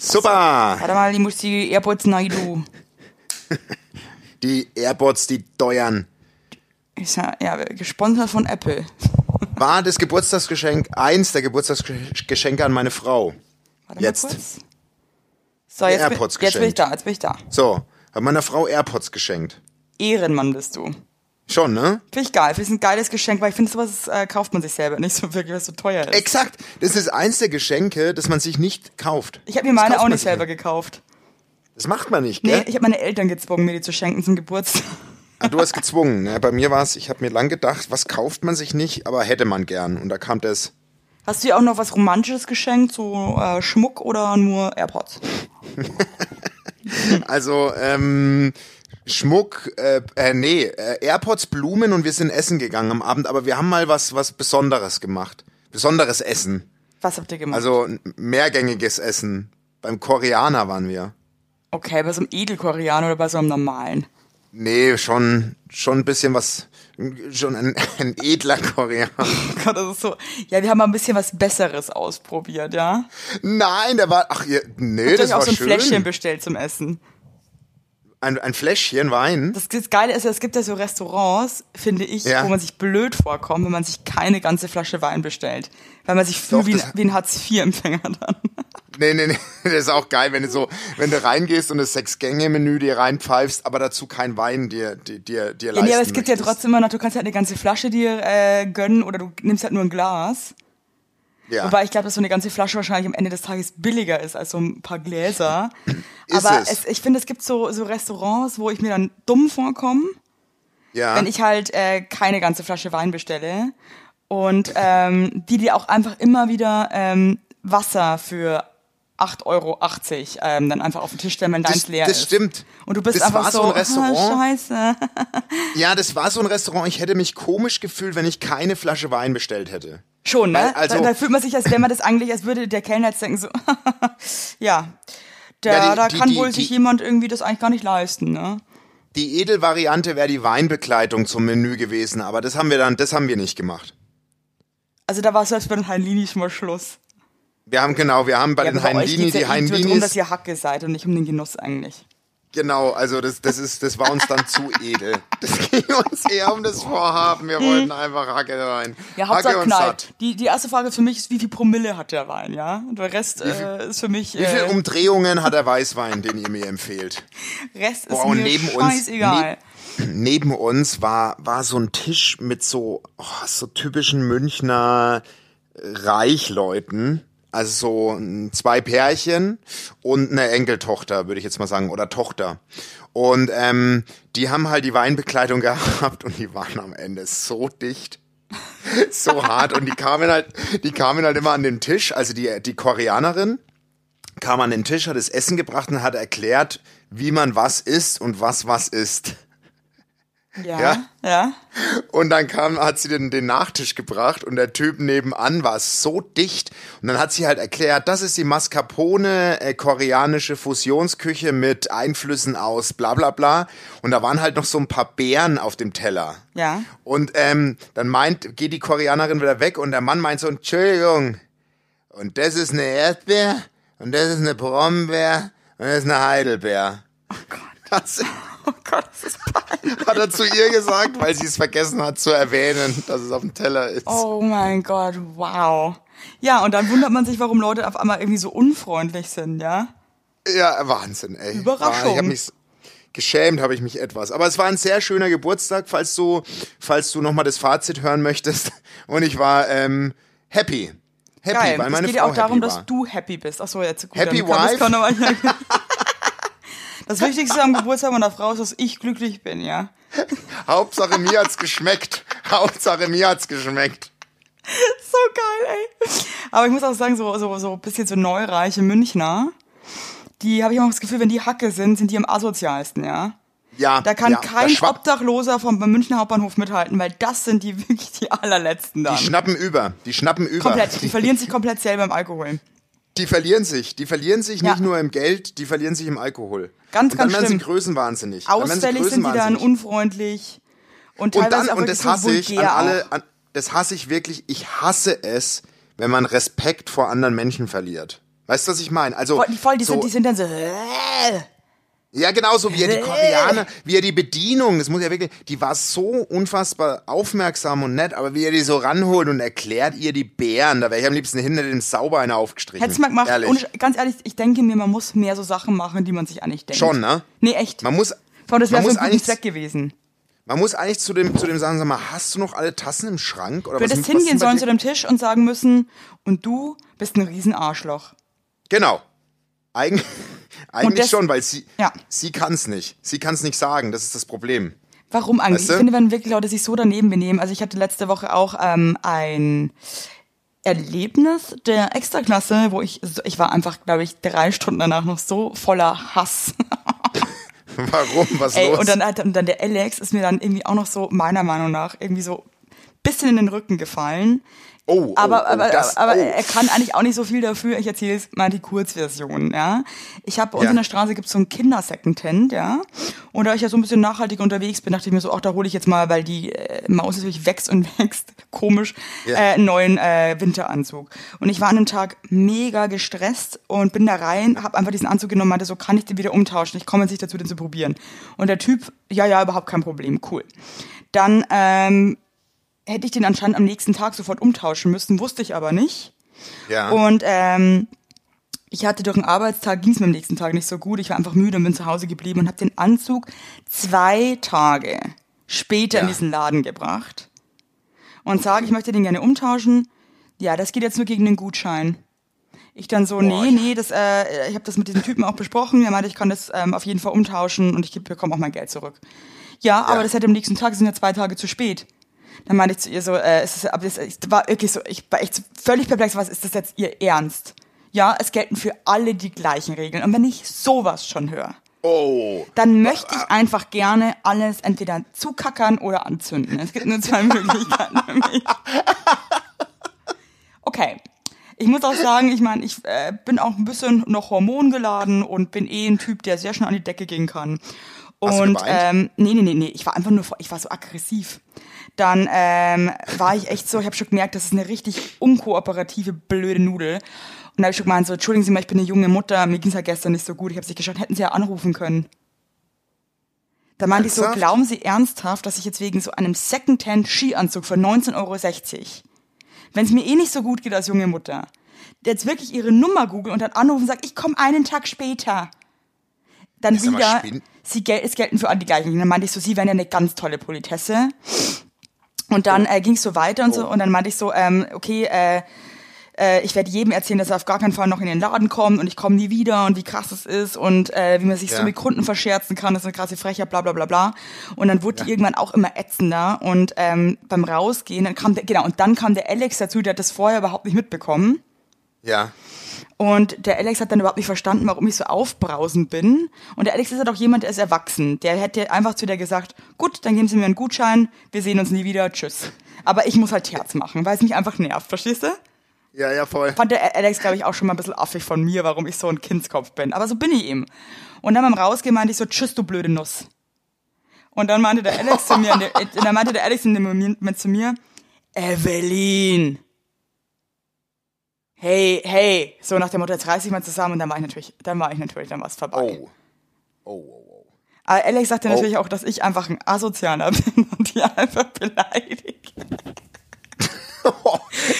Super! Warte mal, ich muss die AirPods neu du. Die AirPods, die teuern. Ist ja, ja, gesponsert von Apple. War das Geburtstagsgeschenk eins der Geburtstagsgeschenke an meine Frau. Warte Jetzt. mal kurz. So, jetzt, bin, AirPods jetzt bin ich da, jetzt bin ich da. So, hab meiner Frau AirPods geschenkt. Ehrenmann bist du. Schon, ne? Finde ich geil. Finde ich ein geiles Geschenk, weil ich finde, sowas äh, kauft man sich selber nicht so wirklich, was so teuer ist. Exakt. Das ist eins der Geschenke, das man sich nicht kauft. Ich habe mir meine auch nicht selber gekauft. Das macht man nicht, Nee, gell? ich habe meine Eltern gezwungen, mir die zu schenken zum Geburtstag. Ah, du hast gezwungen. Ne? Bei mir war es, ich habe mir lang gedacht, was kauft man sich nicht, aber hätte man gern. Und da kam das. Hast du dir auch noch was Romantisches geschenkt, so äh, Schmuck oder nur AirPods? Also, ähm, Schmuck, äh, äh, nee, äh, AirPods, Blumen und wir sind essen gegangen am Abend, aber wir haben mal was, was Besonderes gemacht. Besonderes Essen. Was habt ihr gemacht? Also mehrgängiges Essen. Beim Koreaner waren wir. okay, bei so einem Edelkoreaner oder bei so einem normalen? Nee, schon, schon ein bisschen was, schon ein, ein edler Koreaner. Oh Gott, das ist so. Ja, wir haben mal ein bisschen was Besseres ausprobiert, ja? Nein, der war, ach, ihr, nee, Habt das euch auch war so ein schön. Fläschchen bestellt zum Essen. Ein, ein Fläschchen Wein. Das, das Geile ist ja, es gibt ja so Restaurants, finde ich, Ja. wo man sich blöd vorkommt, wenn man sich keine ganze Flasche Wein bestellt. Weil man sich fühlt wie, wie ein Hartz-IV-Empfänger dann. Nee, nee, nee, das ist auch geil, wenn du so, wenn du reingehst und das Sechs-Gänge-Menü dir reinpfeifst, aber dazu kein Wein dir, dir, dir, dir Ja, leisten nee, aber es gibt ja möchtest. trotzdem immer noch, du kannst halt eine ganze Flasche dir äh, gönnen oder du nimmst halt nur ein Glas. Ja. Wobei ich glaube, dass so eine ganze Flasche wahrscheinlich am Ende des Tages billiger ist als so ein paar Gläser. Ist Aber es. es, ich finde, es gibt so, so Restaurants, wo ich mir dann dumm vorkomme, ja. wenn ich halt äh, keine ganze Flasche Wein bestelle. Und ähm, die dir auch einfach immer wieder ähm, Wasser für 8,80 Euro ähm, dann einfach auf den Tisch stellen, wenn deins das, leer das ist. stimmt. Und du bist das einfach war so, so ein Restaurant. Ah, scheiße. Ja, das war so ein Restaurant. Ich hätte mich komisch gefühlt, wenn ich keine Flasche Wein bestellt hätte. Schon, ne? Weil, also- da, da fühlt man sich, als wäre man das eigentlich, als würde der Kellner jetzt denken so, ja, der, Ja, die- da die- kann die- wohl sich jemand irgendwie das eigentlich gar nicht leisten, ne? Die Edelvariante wäre die Weinbegleitung zum Menü gewesen, aber das haben wir dann, das haben wir nicht gemacht. Also da war es selbst bei den Heinlinis schon mal Schluss. Wir haben genau, wir haben bei ja, den Heinlini, die ja eh nur darum, Heinlinis, dass ihr Hacke seid und nicht um den Genuss eigentlich. genau, also das, das ist, das war uns dann zu edel. Das ging uns eher um das Vorhaben. Wir wollten einfach Hacke rein. Ja, Hacke Hauptsache und knallt. satt. Die, die erste Frage für mich ist, wie viel Promille hat der Wein, ja? Und der Rest äh, ist für mich, Wie viele äh, Umdrehungen hat der Weißwein, den ihr mir empfehlt? Rest ist Boah, und mir neben uns, scheißegal. Neben uns war, war so ein Tisch mit so, oh, so typischen Münchner Reichleuten. Also so zwei Pärchen und eine Enkeltochter, würde ich jetzt mal sagen, oder Tochter. Und ähm, die haben halt die Weinbekleidung gehabt und die waren am Ende so dicht, so hart. Und die kamen halt, die kamen halt immer an den Tisch, also die, die Koreanerin kam an den Tisch, hat das Essen gebracht und hat erklärt, wie man was isst und was was ist. Ja, Ja? ja. Und dann kam, hat sie den, den Nachtisch gebracht und der Typ nebenan war so dicht. Und dann hat sie halt erklärt, das ist die Mascarpone äh, koreanische Fusionsküche mit Einflüssen aus bla bla bla. Und da waren halt noch so ein paar Beeren auf dem Teller. Ja. Und ähm, dann meint, geht die Koreanerin wieder weg und der Mann meint so, Entschuldigung, und das ist eine Erdbeer und das ist eine Brombeer und das ist eine Heidelbeer. Oh Gott. Das Oh Gott, das ist peinlich. hat er zu ihr gesagt, weil sie es vergessen hat zu erwähnen, dass es auf dem Teller ist. Oh mein Gott, wow. Ja, und dann wundert man sich, warum Leute auf einmal irgendwie so unfreundlich sind, ja? Ja, Wahnsinn, ey. Überraschung. Ich habe mich geschämt, habe ich mich etwas. Aber es war ein sehr schöner Geburtstag, falls du, falls du nochmal das Fazit hören möchtest. Und ich war ähm, happy. Happy, Geil. weil es meine geht ja Frau auch darum, happy dass war. du happy bist. Achso, jetzt gut. Happy dann kann wife? kann aber- Das Wichtigste am Geburtstag meiner Frau ist, dass ich glücklich bin, ja? Hauptsache mir hat's geschmeckt. Hauptsache mir hat's geschmeckt. So geil, ey. Aber ich muss auch sagen, so, so, so ein bisschen so neureiche Münchner, die habe ich immer das Gefühl, wenn die Hacke sind, sind die am asozialsten, ja? Ja, Da kann ja, kein da Obdachloser vom Münchner Hauptbahnhof mithalten, weil das sind die wirklich die allerletzten dann. Die schnappen über. Die schnappen über. komplett. Die verlieren sich komplett selber im Alkohol. Die verlieren sich. Die verlieren sich Ja. nicht nur im Geld, die verlieren sich im Alkohol. Ganz, und dann ganz werden schlimm. größenwahnsinnig. Dann werden sie Ausfällig sind die dann größenwahnsinnig. unfreundlich und Und dann, und das so hasse ich an alle, an, das hasse ich wirklich, ich hasse es, wenn man Respekt vor anderen Menschen verliert. Weißt du, was ich meine? Also Voll, die, voll, die, so, sind, die sind dann so, äh, ja, genauso wie er die Koreaner, wie er die Bedienung, das muss ja wirklich, die war so unfassbar aufmerksam und nett, aber wie er die so ranholt und erklärt ihr die Bären, da wäre ich am liebsten hinter dem Sauber einer aufgestrichen. hättest du mal gemacht. Ehrlich. Und ganz ehrlich, ich denke mir, man muss mehr so Sachen machen, die man sich eigentlich denkt. Schon, ne? Nee, echt. Man muss, Vor allem, das wäre guten eigentlich, Zweck gewesen. man muss eigentlich zu dem, zu dem sagen, sag mal, hast du noch alle Tassen im Schrank? Oder Du hättest hingehen sollen zu dem Tisch und sagen müssen, und du bist ein Riesenarschloch. Genau. Eig eigentlich das- schon, weil sie, Ja. sie kann es nicht. Sie kann es nicht sagen, das ist das Problem. Warum eigentlich? Weißt du? Ich finde, wenn wirklich Leute sich so daneben benehmen. Also ich hatte letzte Woche auch ähm, ein Erlebnis der Extraklasse, wo ich, ich war einfach, glaube ich, drei Stunden danach noch so voller Hass. Warum? Was Ey, los? und dann, hat- und dann der Alex ist mir dann irgendwie auch noch so, meiner Meinung nach, irgendwie so bisschen in den Rücken gefallen. Oh, oh, Aber, oh, aber, das, aber oh. er kann eigentlich auch nicht so viel dafür. Ich erzähle jetzt mal die Kurzversion, ja. Ich habe bei uns Ja. in der Straße gibt's so ein Kindersecondhand, ja. Und da ich ja so ein bisschen nachhaltig unterwegs bin, dachte ich mir so, ach, da hole ich jetzt mal, weil die äh, Maus natürlich wächst und wächst, komisch, Ja. äh, einen neuen äh, Winteranzug. Und ich war an dem Tag mega gestresst und bin da rein, habe einfach diesen Anzug genommen, meinte so, kann ich den wieder umtauschen? Ich komme jetzt nicht dazu, den zu probieren. Und der Typ, ja, ja, überhaupt kein Problem, cool. Dann ähm, hätte ich den anscheinend am nächsten Tag sofort umtauschen müssen, wusste ich aber nicht. ja. Und ähm, ich hatte durch den Arbeitstag, ging es mir am nächsten Tag nicht so gut. Ich war einfach müde und bin zu Hause geblieben und habe den Anzug zwei Tage später in Ja. diesen Laden gebracht und sage, ich möchte den gerne umtauschen. Ja, das geht jetzt nur gegen den Gutschein. Ich dann so, Boah, nee, ja. nee, das, äh, ich habe das mit diesem Typen auch besprochen. Er meinte, ich kann das ähm, auf jeden Fall umtauschen und ich bekomme auch mein Geld zurück. Ja, aber das hätte am nächsten Tag, es sind ja zwei Tage zu spät. Dann meinte ich zu ihr so, äh, es ist, aber das, ich war wirklich so, ich war echt völlig perplex, was ist das jetzt ihr Ernst? Ja, es gelten für alle die gleichen Regeln. Und wenn ich sowas schon höre, oh. dann möchte ich einfach gerne alles entweder zukackern oder anzünden. Es gibt nur zwei Möglichkeiten für mich. Okay. Ich muss auch sagen, ich meine, ich äh, bin auch ein bisschen noch hormongeladen und bin eh ein Typ, der sehr schnell an die Decke gehen kann. Und ähm, nee, nee, nee, nee, ich war einfach nur, ich war so aggressiv. Dann ähm, war ich echt so, ich habe schon gemerkt, das ist eine richtig unkooperative, blöde Nudel. Und da habe ich schon gemeint, so, entschuldigen Sie mal, ich bin eine junge Mutter, mir ging's ja gestern nicht so gut, ich habe nicht geschaut, hätten Sie ja anrufen können. Da meinte ich so, glauben Sie ernsthaft, dass ich jetzt wegen so einem Secondhand-Skianzug für 19,60 Euro, wenn es mir eh nicht so gut geht als junge Mutter, jetzt wirklich Ihre Nummer google und dann anrufen und sagt, ich komme einen Tag später. Dann mal, wieder, sie gel es gelten für alle die gleichen. Dann meinte ich so, Sie wären ja eine ganz tolle Politesse. Und dann äh, ging es so weiter und so. Und dann meinte ich so, ähm, okay, äh, äh, ich werde jedem erzählen, dass er auf gar keinen Fall noch in den Laden kommt und ich komme nie wieder und wie krass es ist und äh, wie man sich so Ja. mit Kunden verscherzen kann, das ist eine krasse Frechheit, bla bla bla bla. Und dann wurde die irgendwann auch immer ätzender und ähm, beim Rausgehen, dann kam der, genau, und dann kam der Alex dazu, der hat das vorher überhaupt nicht mitbekommen. Ja. Und der Alex hat dann überhaupt nicht verstanden, warum ich so aufbrausend bin. Und der Alex ist halt auch jemand, der ist erwachsen. Der hätte einfach zu der gesagt, gut, dann geben Sie mir einen Gutschein, wir sehen uns nie wieder, tschüss. Aber ich muss halt Terz machen, weil es mich einfach nervt, verstehst du? Ja, ja, voll. Fand der Alex, glaube ich, auch schon mal ein bisschen affig von mir, warum ich so ein Kindskopf bin. Aber so bin ich eben. Und dann beim Rausgehen meinte ich so, tschüss, du blöde Nuss. Und dann meinte der Alex zu mir, äh, dann meinte der Alex in dem Moment zu mir, Evelyn. Hey, hey. So nach dem Motto, jetzt reiß ich mal zusammen und dann war ich natürlich, dann war ich natürlich, dann war es vorbei. Oh. Oh, oh, oh. Aber Alex sagte Oh. natürlich auch, dass ich einfach ein Asozialer bin und die einfach beleidigt.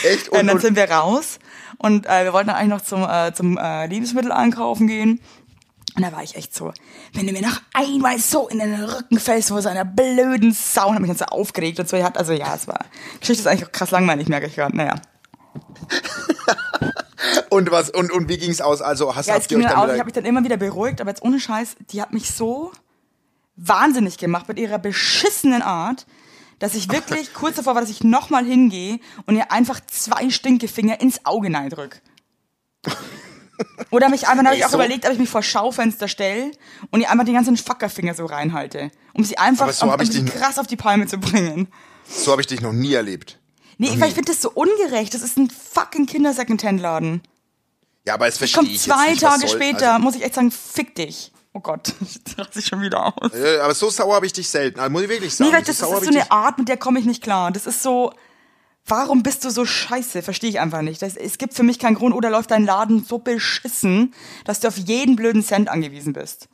Echt? Und Und, dann sind wir raus und äh, wir wollten dann eigentlich noch zum, äh, zum äh, Lebensmittel einkaufen gehen. Und da war ich echt so, wenn du mir noch einmal so in den Rücken fällst vor so einer blöden Sau, und hab mich dann so aufgeregt und so. Hat, also ja, es war, die Geschichte ist eigentlich auch krass langweilig, merke ich gerade. Naja. und was? Und, und wie ging's aus? Also hast Ja, es habt ihr ging euch dann auch, ich habe mich dann immer wieder beruhigt, aber jetzt ohne Scheiß, die hat mich so wahnsinnig gemacht mit ihrer beschissenen Art, dass ich wirklich kurz davor war, dass ich nochmal hingehe und ihr einfach zwei Stinkefinger ins Auge neidrück. Oder mich einfach, dann habe ich auch so- überlegt, ob ich mich vor Schaufenster stelle und ihr einfach den ganzen Fackerfinger so reinhalte. Um sie einfach so um, um ich sie dich- krass auf die Palme zu bringen. so habe ich dich noch nie erlebt. Nee, weil ich finde das so ungerecht. Das ist ein fucking Kinder-Secondhand-Laden. Ja, aber es verstehe Kommt ich jetzt zwei nicht, was Tage soll- später, muss ich echt sagen, fick dich. Oh Gott, ich raste ich schon wieder aus. Also, äh, aber so sauer habe ich dich selten. Also, muss ich wirklich sagen. Nee, weil das so sauer ist hab so ich eine Art, mit der komme ich nicht klar. Das ist so, Warum bist du so scheiße? Verstehe ich einfach nicht. Das, es gibt für mich keinen Grund, oder läuft dein Laden so beschissen, dass du auf jeden blöden Cent angewiesen bist.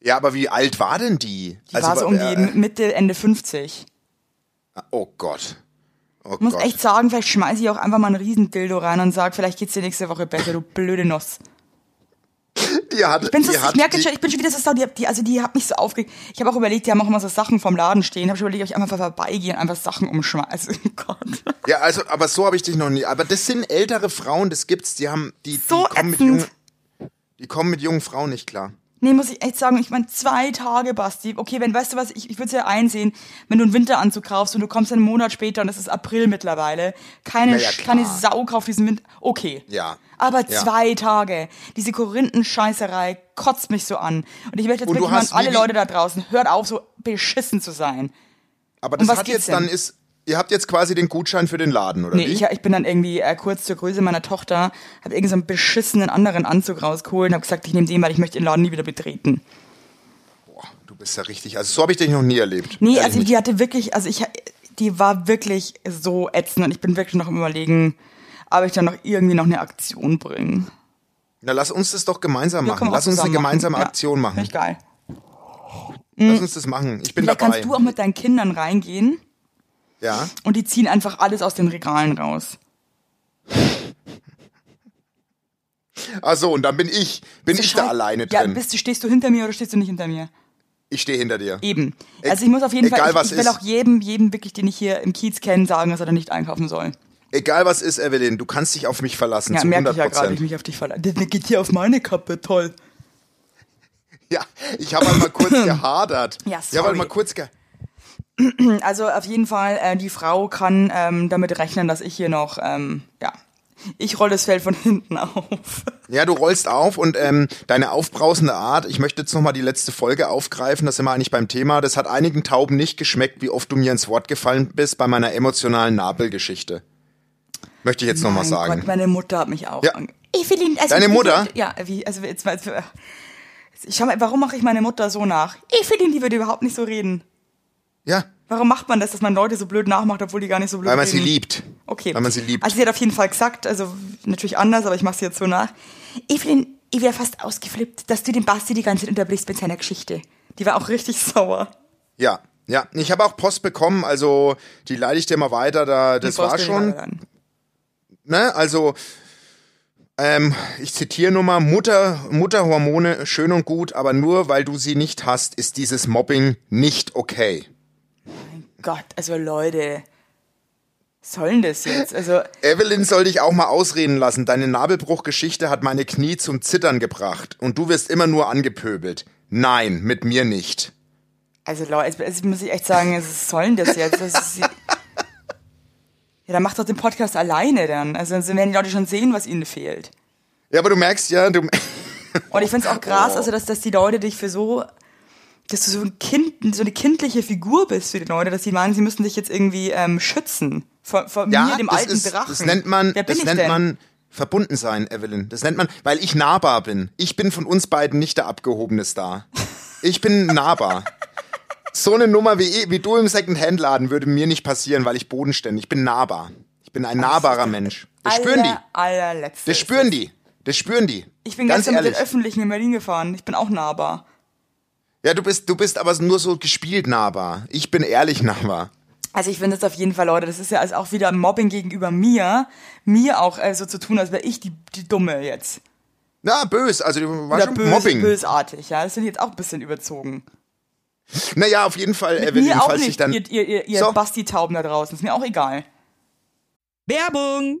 Ja, aber wie alt war denn die? Die also, war so um die äh, Mitte, Ende 50. Oh Gott. Oh ich muss Gott. echt sagen, vielleicht schmeiße ich auch einfach mal einen Riesendildo rein und sage, vielleicht geht's dir nächste Woche besser, du blöde Nuss. Die hat, ich bin so, die ich merke schon, ich bin schon wieder so die, die, also die hat mich so aufgeregt. Ich habe auch überlegt, die haben auch immer so Sachen vom Laden stehen. Habe schon überlegt, ob ich einfach vorbeigehe und einfach Sachen umschmeiße. Oh Gott. Ja, also, aber so habe ich dich noch nie. Aber das sind ältere Frauen, das gibt's. Die haben, die, die so kommen mit jungen, die kommen mit jungen Frauen nicht klar. Nee, muss ich echt sagen, ich meine, zwei Tage, Basti. Okay, wenn, weißt du was, ich, ich würde es ja einsehen, wenn du einen Winteranzug kaufst und du kommst einen Monat später und es ist April mittlerweile. Keine, naja, keine Sau kauft diesen Winter. Okay. Ja. Aber ja. zwei Tage. Diese Korinthenscheißerei kotzt mich so an. Und ich möchte jetzt wirklich mal alle Leute da draußen, hört auf, so beschissen zu sein. Aber das hat jetzt denn? dann ist, Ihr habt jetzt quasi den Gutschein für den Laden, oder nee, wie? Ich, ich bin dann irgendwie äh, kurz zur Größe meiner Tochter, habe irgendeinen so beschissenen anderen Anzug rausgeholt und habe gesagt, ich nehme den, weil ich möchte den Laden nie wieder betreten. Boah, du bist ja richtig, also so habe ich dich noch nie erlebt. Nee, also die hatte wirklich, also ich, die war wirklich so ätzend und ich bin wirklich noch im Überlegen, ob ich dann noch irgendwie noch eine Aktion bringe. Na, lass uns das doch gemeinsam machen. Lass uns eine gemeinsame machen. Aktion machen. Finde ich geil. Lass uns das machen. Ich bin Vielleicht dabei. kannst du auch mit deinen Kindern reingehen ja. Und die ziehen einfach alles aus den Regalen raus. Ach so, und dann bin ich, bin ich da alleine drin. Ja, bist du, stehst du hinter mir oder stehst du nicht hinter mir? Ich stehe hinter dir. Eben. Also ich muss auf jeden Egal, Fall, ich, ich will ist. auch jedem, jedem wirklich, den ich hier im Kiez kenne, sagen, dass er da nicht einkaufen soll. Egal was ist, Evelyn, du kannst dich auf mich verlassen. Ja, zu merke ich ja gerade, ich mich auf dich verlasse. Der geht hier auf meine Kappe, toll. Ja, ich habe einmal kurz gehadert. Ja, sorry. Ich habe einmal kurz gehadert. Also auf jeden Fall, äh, die Frau kann ähm, damit rechnen, dass ich hier noch, ähm, ja, ich roll das Feld von hinten auf. Ja, du rollst auf und ähm, deine aufbrausende Art, ich möchte jetzt nochmal die letzte Folge aufgreifen, das sind wir eigentlich beim Thema. Das hat einigen Tauben nicht geschmeckt, wie oft du mir ins Wort gefallen bist bei meiner emotionalen Nabelgeschichte. Möchte ich jetzt nochmal sagen. Gott, meine Mutter hat mich auch. Ja. Evelyn, also Deine Mutter? Ja, wie, also jetzt mal. Ich schau mal, warum mache ich meine Mutter so nach? Evelyn, die würde überhaupt nicht so reden. Ja. Warum macht man das, dass man Leute so blöd nachmacht, obwohl die gar nicht so blöd Weil man reden? sie liebt. Okay. Weil man sie liebt. Also sie hat auf jeden Fall gesagt, also natürlich anders, aber ich mache sie jetzt so nach. Evelyn, ich wäre fast ausgeflippt, dass du den Basti die ganze Zeit unterbrichst mit seiner Geschichte. Die war auch richtig sauer. Ja, ja. Ich habe auch Post bekommen, also die leite ich dir mal weiter. Da, das war schon. Ne, also ähm, ich zitiere nur mal, Mutter, Mutterhormone schön und gut, aber nur weil du sie nicht hast, ist dieses Mobbing nicht okay. Gott, also Leute, sollen das jetzt? Also Evelyn soll dich auch mal ausreden lassen. Deine Nabelbruchgeschichte hat meine Knie zum Zittern gebracht und du wirst immer nur angepöbelt. Nein, mit mir nicht. Also Leute, jetzt muss ich echt sagen, was sollen das jetzt? Das ja, dann macht doch den Podcast alleine dann. Also dann werden die Leute schon sehen, was ihnen fehlt. Ja, aber du merkst ja, du. Und ich find's auch krass, also dass, dass die Leute dich für so dass du so ein Kind, so eine kindliche Figur bist für die Leute, dass sie meinen, sie müssen dich jetzt irgendwie ähm, schützen vor, vor ja, mir, dem das alten ist, Drachen. Das nennt man, Wer bin das nennt denn? man verbunden sein, Evelyn. Das nennt man, weil ich nahbar bin. Ich bin von uns beiden nicht der abgehobene Star. Ich bin nahbar. so eine Nummer wie, wie du im Second-Hand-Laden würde mir nicht passieren, weil ich bodenständig. Ich bin nahbar. Ich bin ein nahbarer Mensch. Das spüren die. Allerletzte. Das spüren die. Das spüren die. Ich bin Ganz gestern ehrlich. mit den Öffentlichen in Berlin gefahren. Ich bin auch nahbar. Ja, du bist, du bist aber nur so gespielt nahbar. Ich bin ehrlich nahbar. Also ich finde es auf jeden Fall, Leute, das ist ja also auch wieder Mobbing gegenüber mir, mir auch äh, so zu tun, als wäre ich die, die Dumme jetzt. Na, bös, also du warst Oder schon böse, Mobbing. bösartig, ja. Das finde ich jetzt auch ein bisschen überzogen. Naja, auf jeden Fall, Mit Evelyn, mir auch falls ich nicht, dann. ihr, ihr, ihr, ihr So. Basti-Tauben da draußen. Ist mir auch egal. Werbung!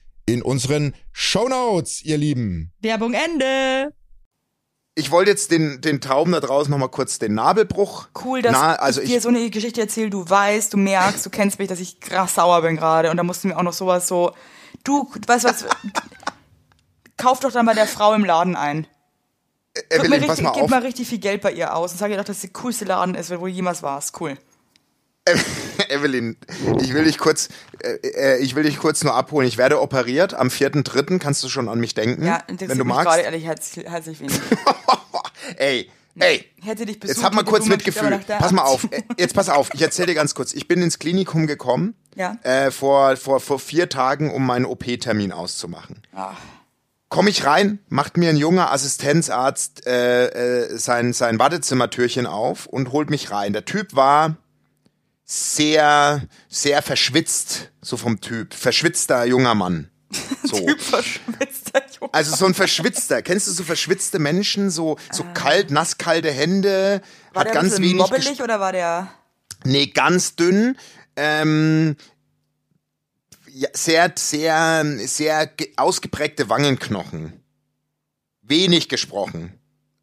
in unseren Shownotes, ihr Lieben. Werbung Ende. Ich wollte jetzt den, den Tauben da draußen nochmal kurz den Nabelbruch. Cool, dass Na, also ich dir ich, so eine Geschichte erzähle. Du weißt, du merkst, du kennst mich, dass ich krass sauer bin gerade. Und da musst du mir auch noch sowas so. Du, weißt du was? kauf doch dann bei der Frau im Laden ein. Evelyn, richtig, pass mal gib auf. mal richtig viel Geld bei ihr aus und sag ihr doch, dass sie der coolste Laden ist, wo du jemals warst. Cool. Evelyn, ich will dich kurz, äh, äh, ich will dich kurz nur abholen. Ich werde operiert am 4.3. Kannst du schon an mich denken? Ja, wenn du magst. gerade ehrlich herzlich, herzlich wenig. ey, ey. Hätte dich besucht, Jetzt hab mal kurz du mal bestimmt Mitgefühl. nach der Pass mal auf. Äh, Jetzt pass auf. Ich erzähle dir ganz kurz. Ich bin ins Klinikum gekommen. Ja. Äh, vor, vor, vor vier Tagen, um meinen OP-Termin auszumachen. Ah. Komm ich rein, macht mir ein junger Assistenzarzt äh, äh, sein, sein Wartezimmertürchen auf und holt mich rein. Der Typ war sehr, sehr verschwitzt, so vom Typ. Verschwitzter junger Mann. So. Typ verschwitzter Junge. Also so ein verschwitzter. Kennst du so verschwitzte Menschen, so, so kalt, nasskalte Hände, war hat der ein ganz bisschen wenig. mobbelig oder war der. Nee, ganz dünn. Ähm, ja, sehr, sehr, sehr ge- ausgeprägte Wangenknochen. Wenig gesprochen.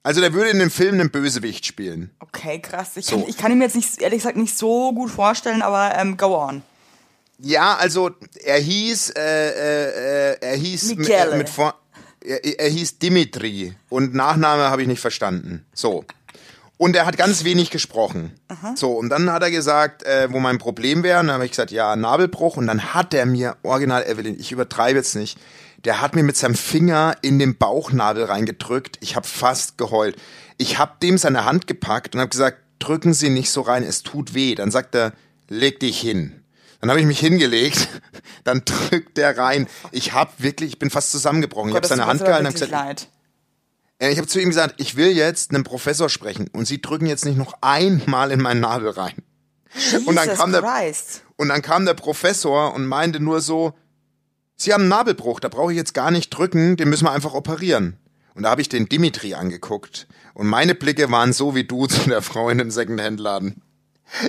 Also der würde in dem Film einen Bösewicht spielen. Okay, krass. Ich, So. kann, ich kann ihn mir jetzt nicht, ehrlich gesagt nicht so gut vorstellen, aber ähm, go on. Ja, also er hieß, äh, äh, äh, er hieß mit, Michele. äh, mit vor, er, er hieß Dimitri und Nachname habe ich nicht verstanden. So. Und er hat ganz wenig gesprochen. So, und dann hat er gesagt, äh, wo mein Problem wäre. Und dann habe ich gesagt, ja, Nabelbruch. Und dann hat er mir, original Evelyn, ich übertreibe jetzt nicht, der hat mir mit seinem Finger in den Bauchnabel reingedrückt. Ich habe fast geheult. Ich habe dem seine Hand gepackt und habe gesagt, drücken Sie nicht so rein, es tut weh. Dann sagt er, leg dich hin. Dann habe ich mich hingelegt, dann drückt der rein. Ich habe wirklich, ich bin fast zusammengebrochen. Ich habe Gott, seine Hand gehalten und gesagt, leid. äh, Ich habe zu ihm gesagt, ich will jetzt einen Professor sprechen und Sie drücken jetzt nicht noch einmal in meinen Nabel rein. Und dann Jesus kam der Christ. und dann kam der Professor und meinte nur so, Sie haben einen Nabelbruch, da brauche ich jetzt gar nicht drücken, den müssen wir einfach operieren. Und da habe ich den Dimitri angeguckt und meine Blicke waren so wie du zu der Frau in dem Secondhand-Laden.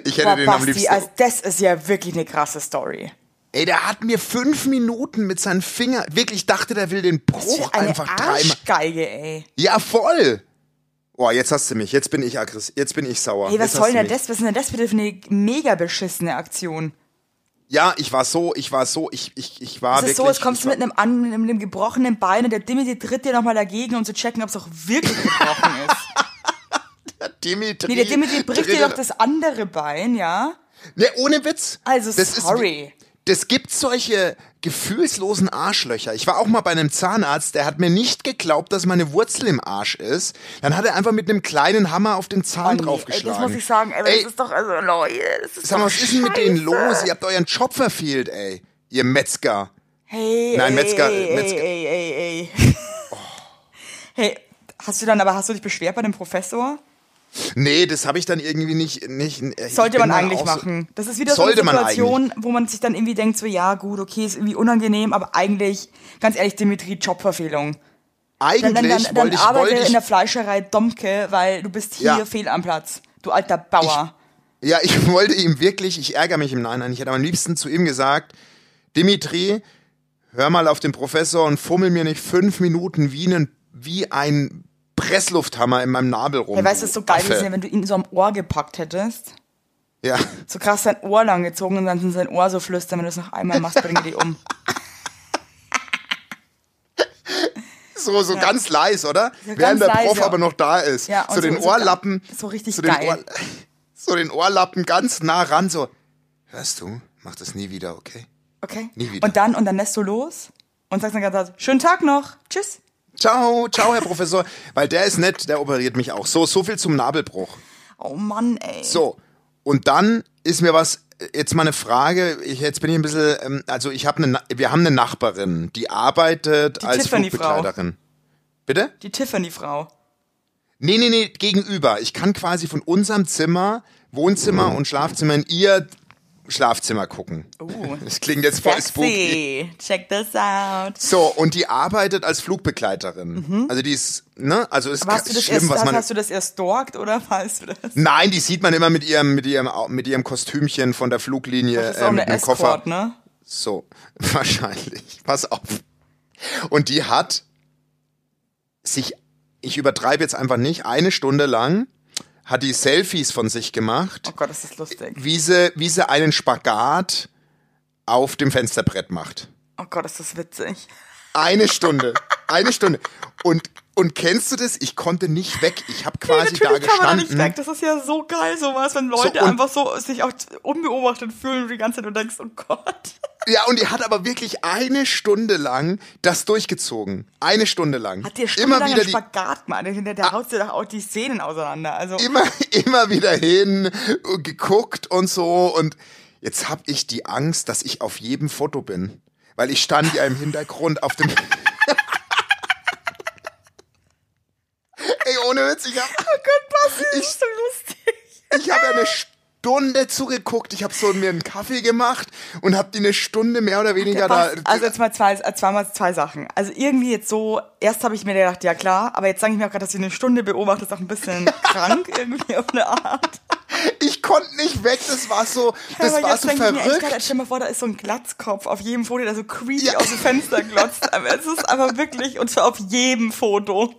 Ich hätte Boah, den am Basti, liebsten. also das ist ja wirklich eine krasse Story. Ey, der hat mir fünf Minuten mit seinen Fingern, wirklich dachte, der will den Bruch eine einfach dreimal. Arschgeige, ey. Ja, voll. Boah, jetzt hast du mich. Jetzt bin ich aggressiv. Jetzt bin ich sauer. Ey, was jetzt soll denn das? Was ist denn das bitte für eine mega beschissene Aktion? Ja, ich war so, ich war so, ich, ich, ich war Es wirklich. ist so, als kommst du mit einem, an, mit einem gebrochenen Bein und der Dimitri tritt dir nochmal dagegen, um zu checken, ob es auch wirklich gebrochen ist. Dimitri. Nee, der Dimitri bricht dir doch das andere Bein, ja? Ne, ohne Witz. Also, Das ist sorry. Das gibt solche gefühlslosen Arschlöcher. Ich war auch mal bei einem Zahnarzt, der hat mir nicht geglaubt, dass meine Wurzel im Arsch ist. Dann hat er einfach mit einem kleinen Hammer auf den Zahn Oh, nee, ey, draufgeschlagen. das muss ich sagen, ey, Ey, das ist doch, also, Leute, das ist sag mal, was ist denn mit denen scheiße. los? Ihr habt euren Job verfehlt, ey. Ihr Metzger. Hey, Nein, ey, Metzger- ey, Metzger- Ey, ey, ey, ey. Hey, hast du dann, aber hast du dich beschwert bei dem Professor? Nee, das habe ich dann irgendwie nicht. nicht ich Sollte man eigentlich machen. Das ist wieder so eine Situation, wo man sich dann irgendwie denkt, so ja gut, okay, ist irgendwie unangenehm, aber eigentlich, ganz ehrlich, Dimitri, Jobverfehlung. Eigentlich Dann, dann, dann, dann ich, arbeite wollte in ich der Fleischerei Domke, weil du bist hier Ja. fehl am Platz. Du alter Bauer. Ja, ich wollte ihm wirklich, ich ärgere mich im Nachhinein, ich hätte am liebsten zu ihm gesagt, Dimitri, hör mal auf den Professor und fummel mir nicht fünf Minuten wie, einen, wie ein Presslufthammer in meinem Nabel rum. hey, weißt du, es ist so geil Affe. wenn du ihn so am Ohr gepackt hättest. Ja, So krass sein Ohr lang gezogen und dann in sein Ohr so flüstern, wenn du es noch einmal machst, bringe die um. so, so ganz leise, oder? Ja, Während der Prof leise. aber noch da ist. Ja, so so- den so Ohrlappen. so richtig so den geil. Ohr, so den Ohrlappen ganz nah ran, so, hörst du, mach das nie wieder, okay? Okay? Nie wieder. Und dann, und dann lässt du los und sagst dann ganz laut, schönen Tag noch, tschüss. Ciao, ciao, Herr Professor. Weil der ist nett, der operiert mich auch. So, so viel zum Nabelbruch. Oh Mann, ey. So, und dann ist mir was, jetzt mal eine Frage, ich, jetzt bin ich ein bisschen, ähm, also ich habe eine, wir haben eine Nachbarin, die arbeitet Die als Tiffany-Frau. Flugbegleiterin. Bitte? Die Tiffany-Frau. Nee, nee, nee, gegenüber. Ich kann quasi von unserem Zimmer, Wohnzimmer und Schlafzimmer in ihr Schlafzimmer gucken. Uh, Das klingt jetzt voll spooky. sexy. Check this out. So, und die arbeitet als Flugbegleiterin. Also die ist, ne, also ist hast du das schlimm, erst, was hast, man. hast du das erst stalkt oder weißt du das? Nein, die sieht man immer mit ihrem, mit ihrem, mit ihrem Kostümchen von der Fluglinie Das ist auch mit eine einem Koffer. Escort, ne? So, wahrscheinlich. Pass auf. Und die hat sich, ich übertreibe jetzt einfach nicht, eine Stunde lang hat die Selfies von sich gemacht, Oh Gott, das ist lustig. wie sie, wie sie einen Spagat auf dem Fensterbrett macht. Oh Gott, ist das witzig. Eine Stunde. Eine Stunde. Und, und kennst du das? Ich konnte nicht weg. Ich habe quasi da Natürlich kann man da gestanden. nicht weg. Das ist ja so geil, sowas, wenn Leute und- einfach so sich auch unbeobachtet fühlen und die ganze Zeit du denkst, oh Gott. Ja, und die hat aber wirklich eine Stunde lang das durchgezogen. Eine Stunde lang. Hat dir immer wieder einen die, Spagat gemacht. Der, der Ah. haut dir auch die Szenen auseinander. Also, immer, immer wieder hin, geguckt und so. Und jetzt hab ich die Angst, dass ich auf jedem Foto bin. Weil ich stand ja im Hintergrund auf dem. Ey, ohne Witz, ich hab, oh Gott, was Ich- ist so lustig. ich hab ja eine Stunde zugeguckt. Ich hab so mir einen Kaffee gemacht und hab die eine Stunde mehr oder weniger da. Also jetzt mal zwei, äh, zweimal zwei Sachen. Also irgendwie jetzt so, erst habe ich mir gedacht, ja klar, aber jetzt sage ich mir auch gerade, dass ich eine Stunde beobachte, ist auch ein bisschen krank irgendwie auf eine Art. Ich konnte nicht weg, das war so, das aber war jetzt so denke ich mir verrückt. gerade, stell dir mal vor, da ist so ein Glatzkopf auf jedem Foto, der so creepy Ja. aus dem Fenster glotzt. Aber es ist einfach wirklich, und zwar auf jedem Foto.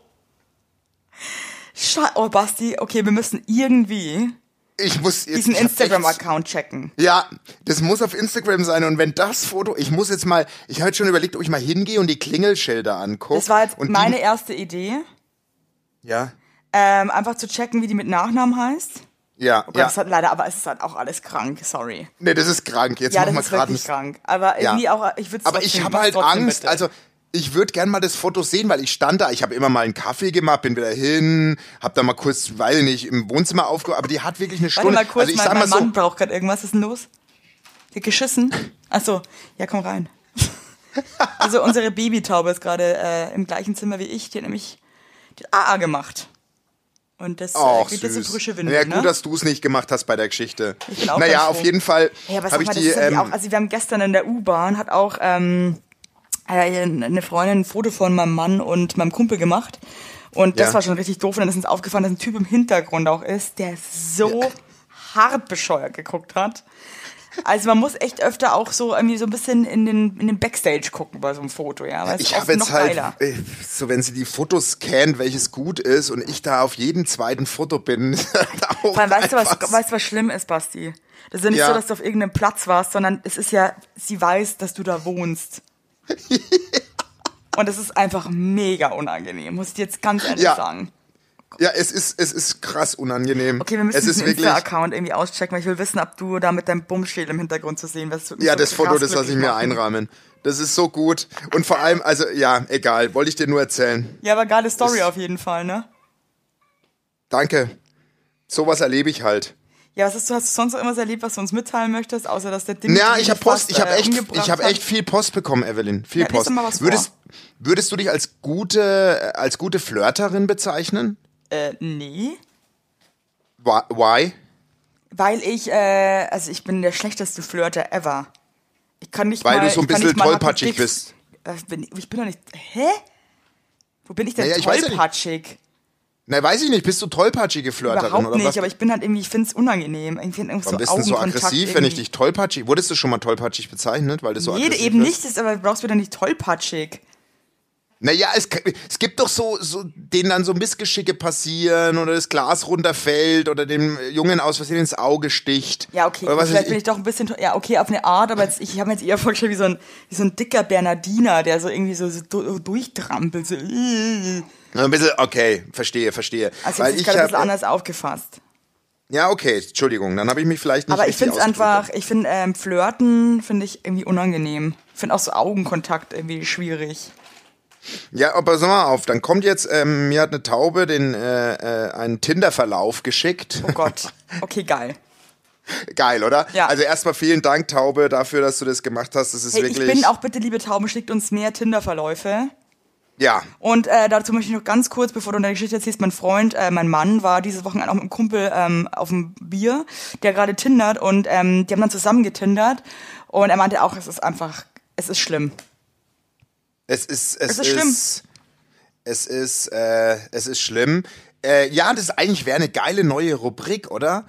Sche oh, Basti, okay, wir müssen irgendwie Ich muss jetzt diesen Instagram-Account checken. Ja, das muss auf Instagram sein und wenn das Foto, ich muss jetzt mal, ich habe jetzt schon überlegt, ob ich mal hingehe und die Klingelschilder angucke. Das war jetzt und meine Die, erste Idee, ja, ähm, einfach zu checken, wie die mit Nachnamen heißt. ja, Oh Gott, ja. Das hat leider, aber es ist halt auch alles krank, sorry. Nee, das ist krank. Jetzt Ja, machen wir das ist gerade wirklich krank. Aber Ja. irgendwie auch, ich würde Aber ich habe halt Angst, also ich würde gern mal das Foto sehen, weil ich stand da, ich habe immer mal einen Kaffee gemacht, bin wieder hin, habe da mal kurz, weiß ich nicht, im Wohnzimmer aufgehört, aber die hat wirklich eine Warte Stunde. mal kurz, also ich mein, sag mein mal so, Mann braucht gerade irgendwas. Was ist denn los? Der geschissen? Achso, ja, komm rein. also unsere Babytaube ist gerade äh, im gleichen Zimmer wie ich. Die hat nämlich die AA gemacht. Und das äh, jetzt so süß. frische Windeln, Ja, gut, ne? dass du es nicht gemacht hast bei der Geschichte. Ich bin auch naja, auf jeden Fall Ja, aber habe ich die. Ähm, auch, also wir haben gestern in der U-Bahn, hat auch ähm, äh, eine Freundin ein Foto von meinem Mann und meinem Kumpel gemacht. Und das Ja. war schon richtig doof. Und dann ist uns aufgefallen, dass ein Typ im Hintergrund auch ist, der so hart bescheuert geguckt hat. Also man muss echt öfter auch so irgendwie so ein bisschen in den, in den Backstage gucken bei so einem Foto, ja. Weil ich habe jetzt halt, geiler. äh, so wenn sie die Fotos scannt, welches gut ist und ich da auf jedem zweiten Foto bin. Vor allem, weißt du, was, weißt du, was schlimm ist, Basti? Das ist ja nicht Ja. so, dass du auf irgendeinem Platz warst, sondern es ist ja, sie weiß, dass du da wohnst. Und es ist einfach mega unangenehm, muss ich jetzt ganz ehrlich Ja. sagen. Ja, es ist, es ist krass unangenehm. Okay, wir müssen es ist diesen wirklich, Insta-Account irgendwie auschecken, weil ich will wissen, ob du da mit deinem Bumschädel im Hintergrund zu sehen wirst. Ja, das Foto, das lasse ich mir einrahmen. Das ist so gut. Und vor allem, also ja, egal, wollte ich dir nur erzählen. Ja, aber geile Story Das- auf jeden Fall, ne? Danke. Sowas erlebe ich halt. Ja, was hast du, hast du sonst noch irgendwas erlebt, was du uns mitteilen möchtest, außer dass der Ding. Ja, ich habe Post, ich habe echt, umgebracht ich habe echt viel Post bekommen, Evelyn. Viel Ja, Post. mal was vor. würdest, würdest du dich als gute, als gute Flirterin bezeichnen? Äh, nee. Why-? Weil ich, äh, also ich bin der schlechteste Flirter ever. Ich kann nicht Weil mal, du so ein bisschen tollpatschig bist. Äh, bin, ich bin doch nicht, hä? Wo bin ich denn Naja, ich weiß ja nicht. tollpatschig? Na, weiß ich nicht. Bist du tollpatschige Flirterin Überhaupt oder nicht, was? aber ich bin halt irgendwie, ich find's unangenehm. Ich find irgendwie so bist du so aggressiv, wenn ich irgendwie. dich tollpatschig... Wurdest du schon mal tollpatschig bezeichnet, weil du so Nee, aggressiv eben bist? nicht, ist, aber du brauchst wieder nicht tollpatschig. Naja, es, es gibt doch so, so, denen dann so Missgeschicke passieren oder das Glas runterfällt oder dem Jungen aus Versehen ins Auge sticht. Ja, okay, gut, was vielleicht bin ich doch ein bisschen, ja, okay, auf eine Art, aber jetzt, ich habe mir jetzt eher vorgestellt wie so ein, wie so ein dicker Bernardiner, der so irgendwie so, so du- durchtrampelt. So. äh. Ein bisschen, okay, verstehe, verstehe. Also Weil das ist ich gerade ein bisschen anders aufgefasst. ja, okay, Entschuldigung, dann habe ich mich vielleicht nicht Aber ich finde es einfach, ich finde ähm, Flirten finde ich irgendwie unangenehm. Ich finde auch so Augenkontakt irgendwie schwierig. Ja, aber pass mal auf, dann kommt jetzt, ähm, mir hat eine Taube den äh, äh, einen Tinder-Verlauf geschickt. Oh Gott. Okay, geil. Geil, oder? Ja. Also erstmal vielen Dank, Taube, dafür, dass du das gemacht hast. Das ist Hey, ich wirklich. bin auch bitte, liebe Tauben, schickt uns mehr Tinder-Verläufe. ja. Und äh, dazu möchte ich noch ganz kurz, bevor du deine Geschichte erzählst, mein Freund, äh, mein Mann war diese Woche auch mit einem Kumpel ähm, auf dem Bier, der gerade tindert und ähm, die haben dann zusammen getindert und er meinte auch, es ist einfach, es ist schlimm. Es ist, es, Es ist schlimm. Es ist, äh, es ist schlimm. Äh, ja, das eigentlich wäre eine geile neue Rubrik, oder?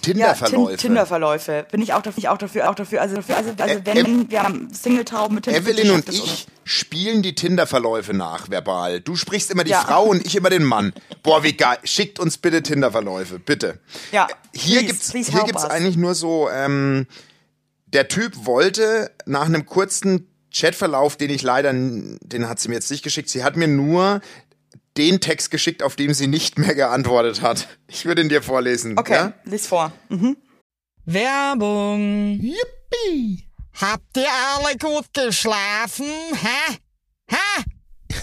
Tinder-Verläufe. Tin Tinder-Verläufe. Bin ich auch dafür, auch dafür, auch dafür. Also, dafür, also, also wenn wir haben Single-Tauben mit Tinder. Evelyn und es ich spielen die Tinder-Verläufe nach, verbal. Du sprichst immer die Ja. Frau und ich immer den Mann. Boah, wie geil. Schickt uns bitte Tinder-Verläufe, bitte. Ja, Hier please, gibt's, please hier gibt's us. eigentlich nur so, ähm, der Typ wollte nach einem kurzen Chatverlauf, den ich leider, den hat sie mir jetzt nicht geschickt, sie hat mir nur den Text geschickt, auf dem sie nicht mehr geantwortet hat. Ich würde ihn dir vorlesen. Okay, Ja? lies vor. Mhm. Werbung. Yippie! Habt ihr alle gut geschlafen? Hä? Hä?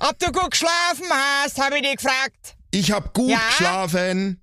Ob du gut geschlafen hast, habe ich dich gefragt. Ich hab gut Ja? geschlafen.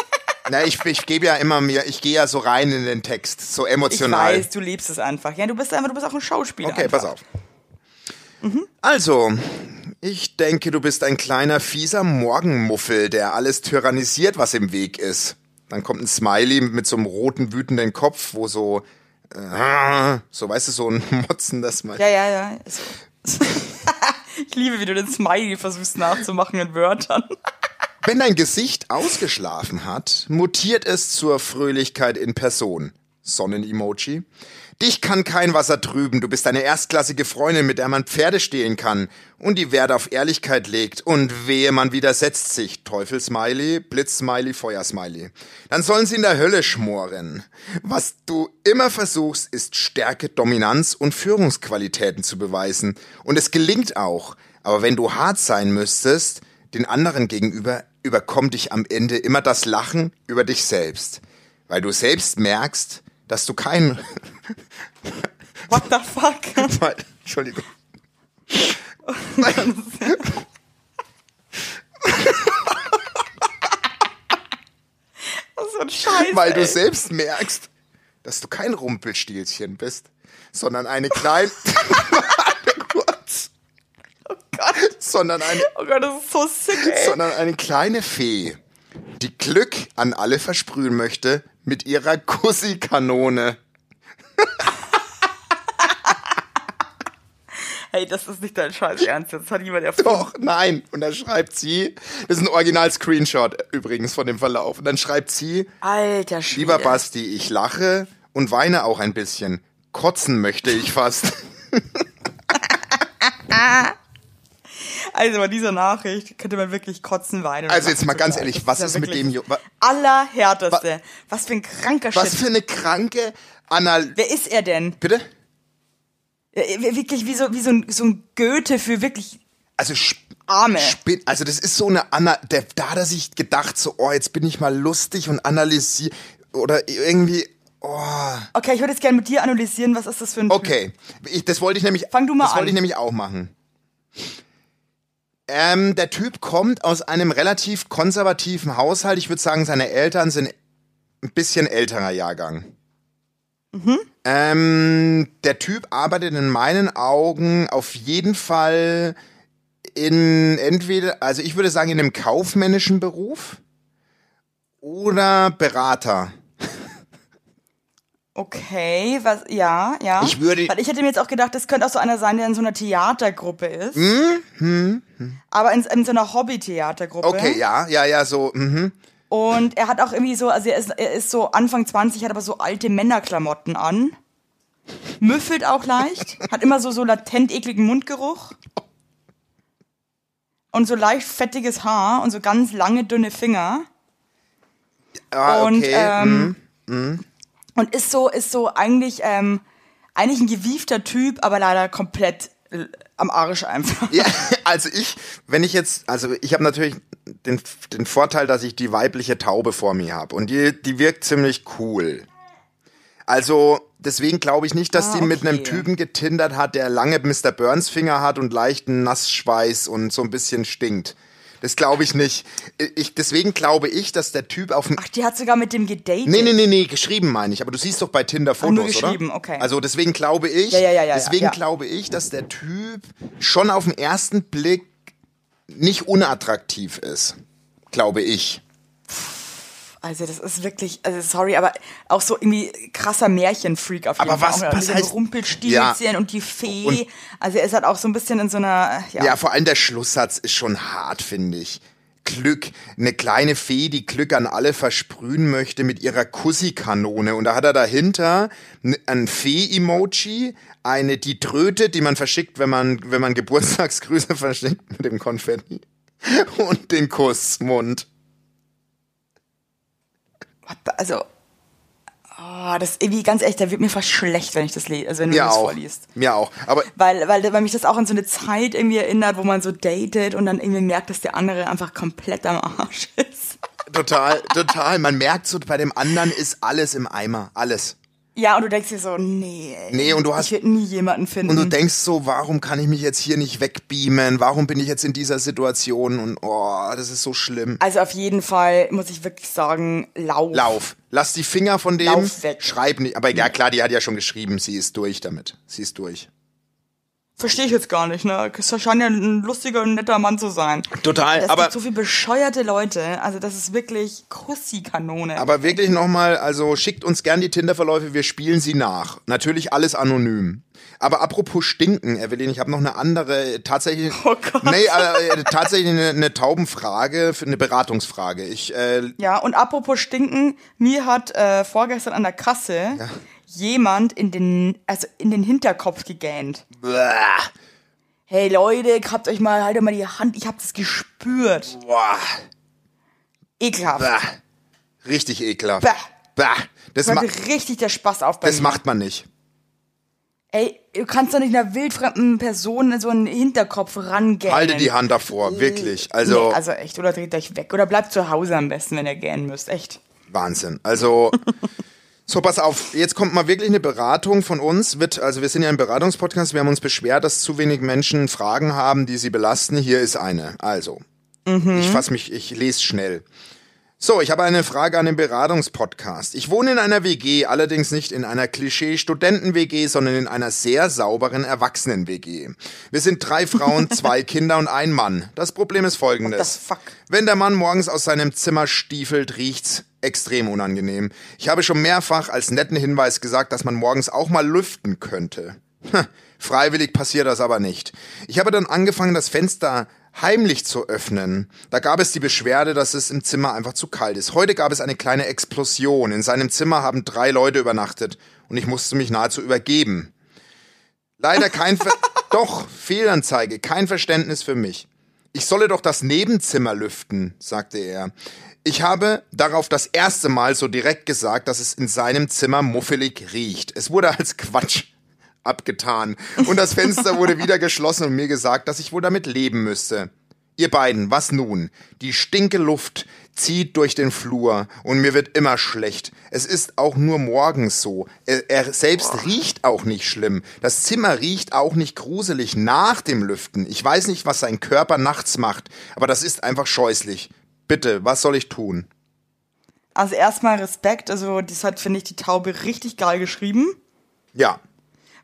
Na, ich, ich gebe ja immer mir, ich gehe ja so rein in den Text, so Ich emotional. weiß, du liebst es einfach. Ja, du bist einfach, du bist auch ein Schauspieler. Okay, einfach. pass auf. Also, ich denke, du bist ein kleiner, fieser Morgenmuffel, der alles tyrannisiert, was im Weg ist. Dann kommt ein Smiley mit so einem roten, wütenden Kopf, wo so, äh, so, weißt du, so ein motzendes Smiley. Ja, ja, ja. So. ich liebe, wie du den Smiley versuchst nachzumachen in Wörtern. Wenn dein Gesicht ausgeschlafen hat, mutiert es zur Fröhlichkeit in Person. Sonnen-Emoji. Dich kann kein Wasser trüben, du bist eine erstklassige Freundin, mit der man Pferde stehlen kann und die Wert auf Ehrlichkeit legt und wehe, man widersetzt sich. Teufel-Smiley, Blitz-Smiley, Feuer-Smiley. Dann sollen sie in der Hölle schmoren. Was du immer versuchst, ist Stärke, Dominanz und Führungsqualitäten zu beweisen. Und es gelingt auch. Aber wenn du hart sein müsstest, den anderen gegenüber überkommt dich am Ende immer das Lachen über dich selbst, weil du selbst merkst, dass du kein What the fuck? Entschuldigung. Das ist so ein Scheiß. Weil du ey. selbst merkst, dass du kein Rumpelstilzchen bist, sondern eine kleine. Sondern eine Oh Gott, das ist so sick, ey. sondern eine kleine Fee, die Glück an alle versprühen möchte mit ihrer Kussi-Kanone. Hey, das ist nicht dein Scheiß Ernst. Das hat jemand erfunden. Doch, nein. Und dann schreibt sie, das ist ein Original-Screenshot übrigens von dem Verlauf. Und dann schreibt sie, Alter Schwede. lieber Basti, ich lache und weine auch ein bisschen. Kotzen möchte ich fast. Also bei dieser Nachricht könnte man wirklich kotzen, weinen. Also jetzt mal ganz ehrlich, Das was ist ja mit dem Jo- Allerhärteste. Was für ein kranker Was Shit. für eine kranke Anal... Wer ist er denn? Bitte? Äh, Wirklich wie so, wie so ein, so ein Goethe für wirklich Also Arme. Also das ist so eine Anna, der, da hat er sich gedacht, so, oh, jetzt bin ich mal lustig und analysiere oder irgendwie, oh, Okay, ich würde jetzt gerne mit dir analysieren, was ist das für ein okay. Ich, das wollte ich nämlich, Fang du mal das wollte an. ich nämlich auch machen. Ähm, der Typ kommt aus einem relativ konservativen Haushalt. Ich würde sagen, seine Eltern sind ein bisschen älterer Jahrgang. Mhm. Ähm, der Typ arbeitet in meinen Augen auf jeden Fall in entweder, also ich würde sagen, in einem kaufmännischen Beruf oder Berater. Okay, was, ja, ja. Ich würde- Weil ich hätte mir jetzt auch gedacht, das könnte auch so einer sein, der in so einer Theatergruppe ist. Hm? Aber in, in so einer Hobby-Theatergruppe. Okay, ja, ja, ja, so, mhm. Und er hat auch irgendwie so, also er ist, er ist so Anfang 20, hat aber so alte Männerklamotten an. Müffelt auch leicht. hat immer so, so latent ekligen Mundgeruch. Und so leicht fettiges Haar und so ganz lange, dünne Finger. Ah, und, okay. ähm, mhm. Und ist so, ist so eigentlich, ähm, eigentlich ein gewiefter Typ, aber leider komplett äh, am Arsch einfach. Ja, also ich, wenn ich jetzt, also ich habe natürlich den, den Vorteil, dass ich die weibliche Taube vor mir habe und die, die wirkt ziemlich cool. Also deswegen glaube ich nicht, dass Ah, die mit einem okay. Typen getindert hat, der lange Mr. Burns Finger hat und leichten Nassschweiß und so ein bisschen stinkt. Das glaube ich nicht. Ich, deswegen glaube ich, dass der Typ auf dem Ach, die hat sogar mit dem gedatet. Nee, nee, nee, nee, geschrieben meine ich. Aber du siehst doch bei Tinder Fotos, nur geschrieben, oder? okay. Also deswegen glaube ich, Ja, ja, ja, ja, deswegen ja. glaube ich, dass der Typ schon auf den ersten Blick nicht unattraktiv ist. Glaube ich. Also das ist wirklich, also sorry, aber auch so irgendwie krasser Märchenfreak auf jeden Aber Fall. was- Auch was mit heißt- Rumpelstilzchen Ja. und die Fee. Und- also er ist halt auch so ein bisschen in so einer, ja, Ja. vor allem der Schlusssatz ist schon hart, finde ich. Glück, eine kleine Fee, die Glück an alle versprühen möchte mit ihrer Kussi-Kanone. Und da hat er dahinter ein Fee-Emoji, eine die Tröte, die man verschickt, wenn man, wenn man Geburtstagsgrüße verschickt mit dem Konfetti. Und den Kussmund. Also, oh, das irgendwie ganz ehrlich, da wird mir fast schlecht, wenn ich das lese, also wenn du Mir das auch. vorliest. Mir auch. Aber Weil, weil, weil mich das auch an so eine Zeit irgendwie erinnert, wo man so datet und dann irgendwie merkt, dass der andere einfach komplett am Arsch ist. total, total. Man merkt so, bei dem anderen ist alles im Eimer. Alles. Ja, und du denkst dir so, nee, Nee, und du hast- ich werde nie jemanden finden. Und du denkst so, warum kann ich mich jetzt hier nicht wegbeamen? Warum bin ich jetzt in dieser Situation? Und oh, das ist so schlimm. also auf jeden Fall muss ich wirklich sagen, lauf. Lauf. Lass die Finger von dem. Lauf weg. Schreib nicht. Aber ja, klar, die hat ja schon geschrieben, sie ist durch damit. Sie ist durch. Verstehe ich jetzt gar nicht, ne? Es scheint ja ein lustiger und netter Mann zu sein. Total, Es aber- gibt so viele bescheuerte Leute. Also das ist wirklich Kussi-Kanone. Aber wirklich nochmal, also schickt uns gern die Tinder-Verläufe, wir spielen sie nach. Natürlich alles anonym. Aber apropos Stinken, Evelyn, ich habe noch eine andere, tatsächlich, Oh Gott. nee, äh, tatsächlich eine, eine Taubenfrage, eine Beratungsfrage. Ich, äh, Ja, und apropos Stinken, mir hat äh, vorgestern an der Kasse jemand in den, also in den Hinterkopf gegähnt. bäh, Hey Leute, habt euch mal, haltet mal die Hand, ich hab das gespürt. boah, Ekelhaft. bäh, richtig ekelhaft. Bäh. Bäh, das, ma Hört richtig der Spaß auf bei das mir. macht man nicht. Ey, du kannst doch nicht einer wildfremden Person in so einen Hinterkopf rangehen. Halte die Hand davor, wirklich. Also, nee, also echt, oder dreht euch weg. Oder bleibt zu Hause am besten, wenn ihr gähnen müsst. Echt. Wahnsinn. Also, so pass auf, jetzt kommt mal wirklich eine Beratung von uns. Wird, also wir sind ja ein Beratungspodcast, wir haben uns beschwert, dass zu wenig Menschen Fragen haben, die sie belasten. Hier ist eine. Also, ich fass mich, ich lese schnell. So, ich habe eine Frage an den Beratungspodcast. Ich wohne in einer WG, allerdings nicht in einer Klischee-Studenten-WG, sondern in einer sehr sauberen Erwachsenen-WG. Wir sind drei Frauen, zwei Kinder und ein Mann. Das Problem ist folgendes. Wenn der Mann morgens aus seinem Zimmer stiefelt, riecht's extrem unangenehm. Ich habe schon mehrfach als netten Hinweis gesagt, dass man morgens auch mal lüften könnte. Hm, Freiwillig passiert das aber nicht. Ich habe dann angefangen, das Fenster heimlich zu öffnen. Da gab es die Beschwerde, dass es im Zimmer einfach zu kalt ist. Heute gab es eine kleine Explosion. In seinem Zimmer haben drei Leute übernachtet und ich musste mich nahezu übergeben. Leider kein Ver Doch, Fehlanzeige, kein Verständnis für mich. Ich solle doch das Nebenzimmer lüften, sagte er. Ich habe darauf das erste Mal so direkt gesagt, dass es in seinem Zimmer muffelig riecht. Es wurde als Quatsch abgetan und das Fenster wurde wieder geschlossen und mir gesagt, dass ich wohl damit leben müsste. Ihr beiden, was nun? Die stinke Luft zieht durch den Flur und mir wird immer schlecht. Es ist auch nur morgens so. Er, er selbst riecht auch nicht schlimm. Das Zimmer riecht auch nicht gruselig nach dem Lüften. Ich weiß nicht, was sein Körper nachts macht, aber das ist einfach scheußlich. Bitte, was soll ich tun? Also erstmal Respekt, also das hat, finde ich, die Taube richtig geil geschrieben. Ja,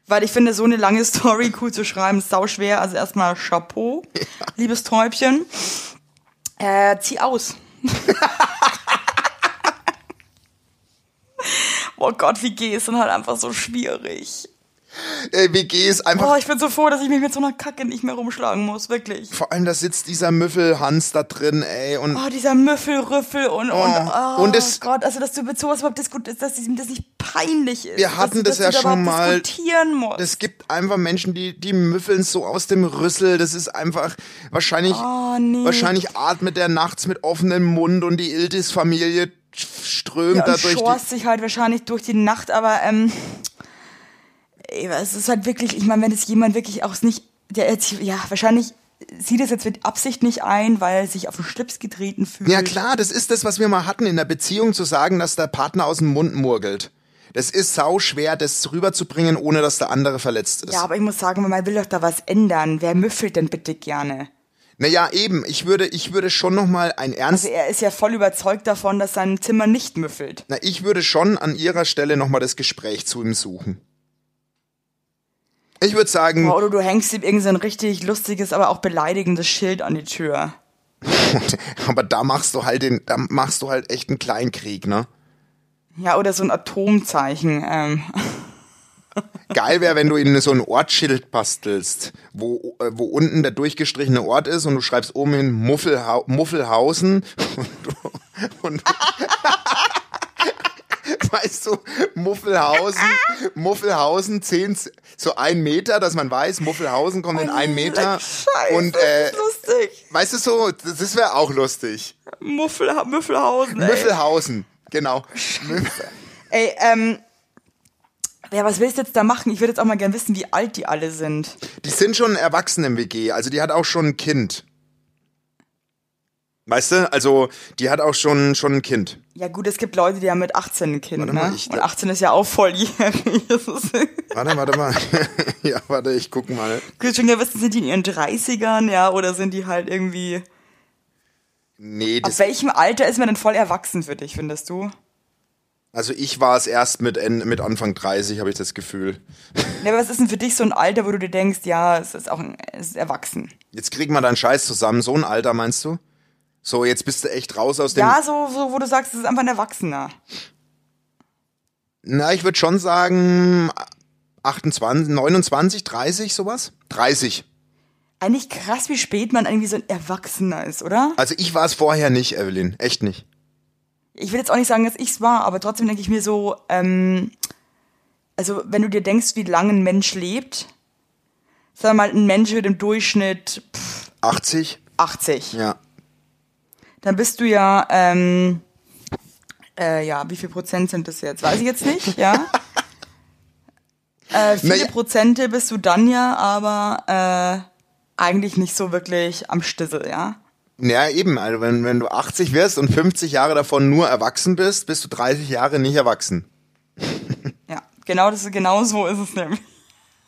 Weil ich finde, so eine lange Story cool zu schreiben, ist sau schwer. Also erstmal Chapeau, liebes Täubchen. Äh, zieh aus. oh Gott, wie geh ist dann halt einfach so schwierig. Äh, WG ist einfach Oh, ich bin so froh, dass ich mich mit so einer Kacke nicht mehr rumschlagen muss, wirklich. Vor allem, da sitzt dieser Müffelhans da drin, ey, und Oh, dieser Müffelrüffel und, und, oh, Und es- Gott, also, dass du mit sowas überhaupt diskutierst, dass ihm das nicht peinlich ist. Wir hatten dass, das dass ja schon mal. Es gibt einfach Menschen, die, die müffeln so aus dem Rüssel. Das ist einfach wahrscheinlich, Oh, nee. wahrscheinlich atmet der nachts mit offenem Mund und die Iltis-Familie strömt ja, da und durch die. schorst sich halt wahrscheinlich durch die Nacht, aber ähm, es ist halt wirklich, ich meine, wenn es jemand wirklich auch nicht, der jetzt, ja, wahrscheinlich sieht es jetzt mit Absicht nicht ein, weil er sich auf den Schlips getreten fühlt. Ja klar, das ist das, was wir mal hatten in der Beziehung, zu sagen, dass der Partner aus dem Mund murgelt. Das ist sau schwer, das rüberzubringen, ohne dass der andere verletzt ist. Ja, aber ich muss sagen, man will doch da was ändern. Wer müffelt denn bitte gerne? naja, eben, ich würde, ich würde schon noch mal ein ernst Also er ist ja voll überzeugt davon, dass sein Zimmer nicht müffelt. Na, ich würde schon an ihrer Stelle nochmal das Gespräch zu ihm suchen. Ich würde sagen, Boah, Oder du hängst ihm irgend so ein richtig lustiges, aber auch beleidigendes Schild an die Tür. aber da machst du halt den, da machst du halt echt einen Kleinkrieg, ne? Ja, oder so ein Atomzeichen. Ähm. Geil wäre, wenn du ihnen so ein Ortsschild bastelst, wo, äh, wo unten der durchgestrichene Ort ist und du schreibst oben hin Muffelhau Muffelhausen und, du- und weißt du, Muffelhausen, Muffelhausen, zehn, so ein Meter, dass man weiß, Muffelhausen kommt in ein Meter Scheiße, und äh, lustig. weißt du so, das das wäre auch lustig. Muffel, Müffelhausen, ey. Müffelhausen, genau. Ey, ähm, ja, was willst du jetzt da machen? Ich würde jetzt auch mal gern wissen, wie alt die alle sind. Die sind schon erwachsen im WG, also die hat auch schon ein Kind. Weißt du, also die hat auch schon, schon ein Kind. Ja gut, es gibt Leute, die haben mit 18 ein Kind, Warte ne? mal, ich- Und 18 ist ja auch volljährig. Warte, warte mal. ja, warte, ich guck mal. Will schon wissen, sind die in ihren 30ern, ja, oder sind die halt irgendwie... Nee, Ab das, welchem Alter ist man denn voll erwachsen für dich, findest du? also ich war es erst mit, mit Anfang 30, habe ich das Gefühl. Ja, aber was ist denn für dich so ein Alter, wo du dir denkst, ja, es ist auch ein, es ist erwachsen? Jetzt kriegen wir deinen Scheiß zusammen. So ein Alter, meinst du? So, jetzt bist du echt raus aus dem... Ja, so, so, wo du sagst, es ist einfach ein Erwachsener. Na, ich würde schon sagen 28, 29, 30, sowas? 30. Eigentlich krass, wie spät man irgendwie so ein Erwachsener ist, oder? Also ich war es vorher nicht, Evelyn. Echt nicht. Ich will jetzt auch nicht sagen, dass ich's war, aber trotzdem denke ich mir so, ähm, also wenn du dir denkst, wie lange ein Mensch lebt, sagen wir mal, ein Mensch wird im Durchschnitt pff, 80? 80. Ja. Dann bist du ja, ähm, äh, ja, wie viel Prozent sind das jetzt? Weiß ich jetzt nicht, ja. äh, viele Naja. Prozente bist du dann ja, aber äh, eigentlich nicht so wirklich am Stissel, ja. Ja, eben. Also wenn, wenn du 80 wirst und 50 Jahre davon nur erwachsen bist, bist du 30 Jahre nicht erwachsen. Ja, genau, das ist, genau so ist es nämlich.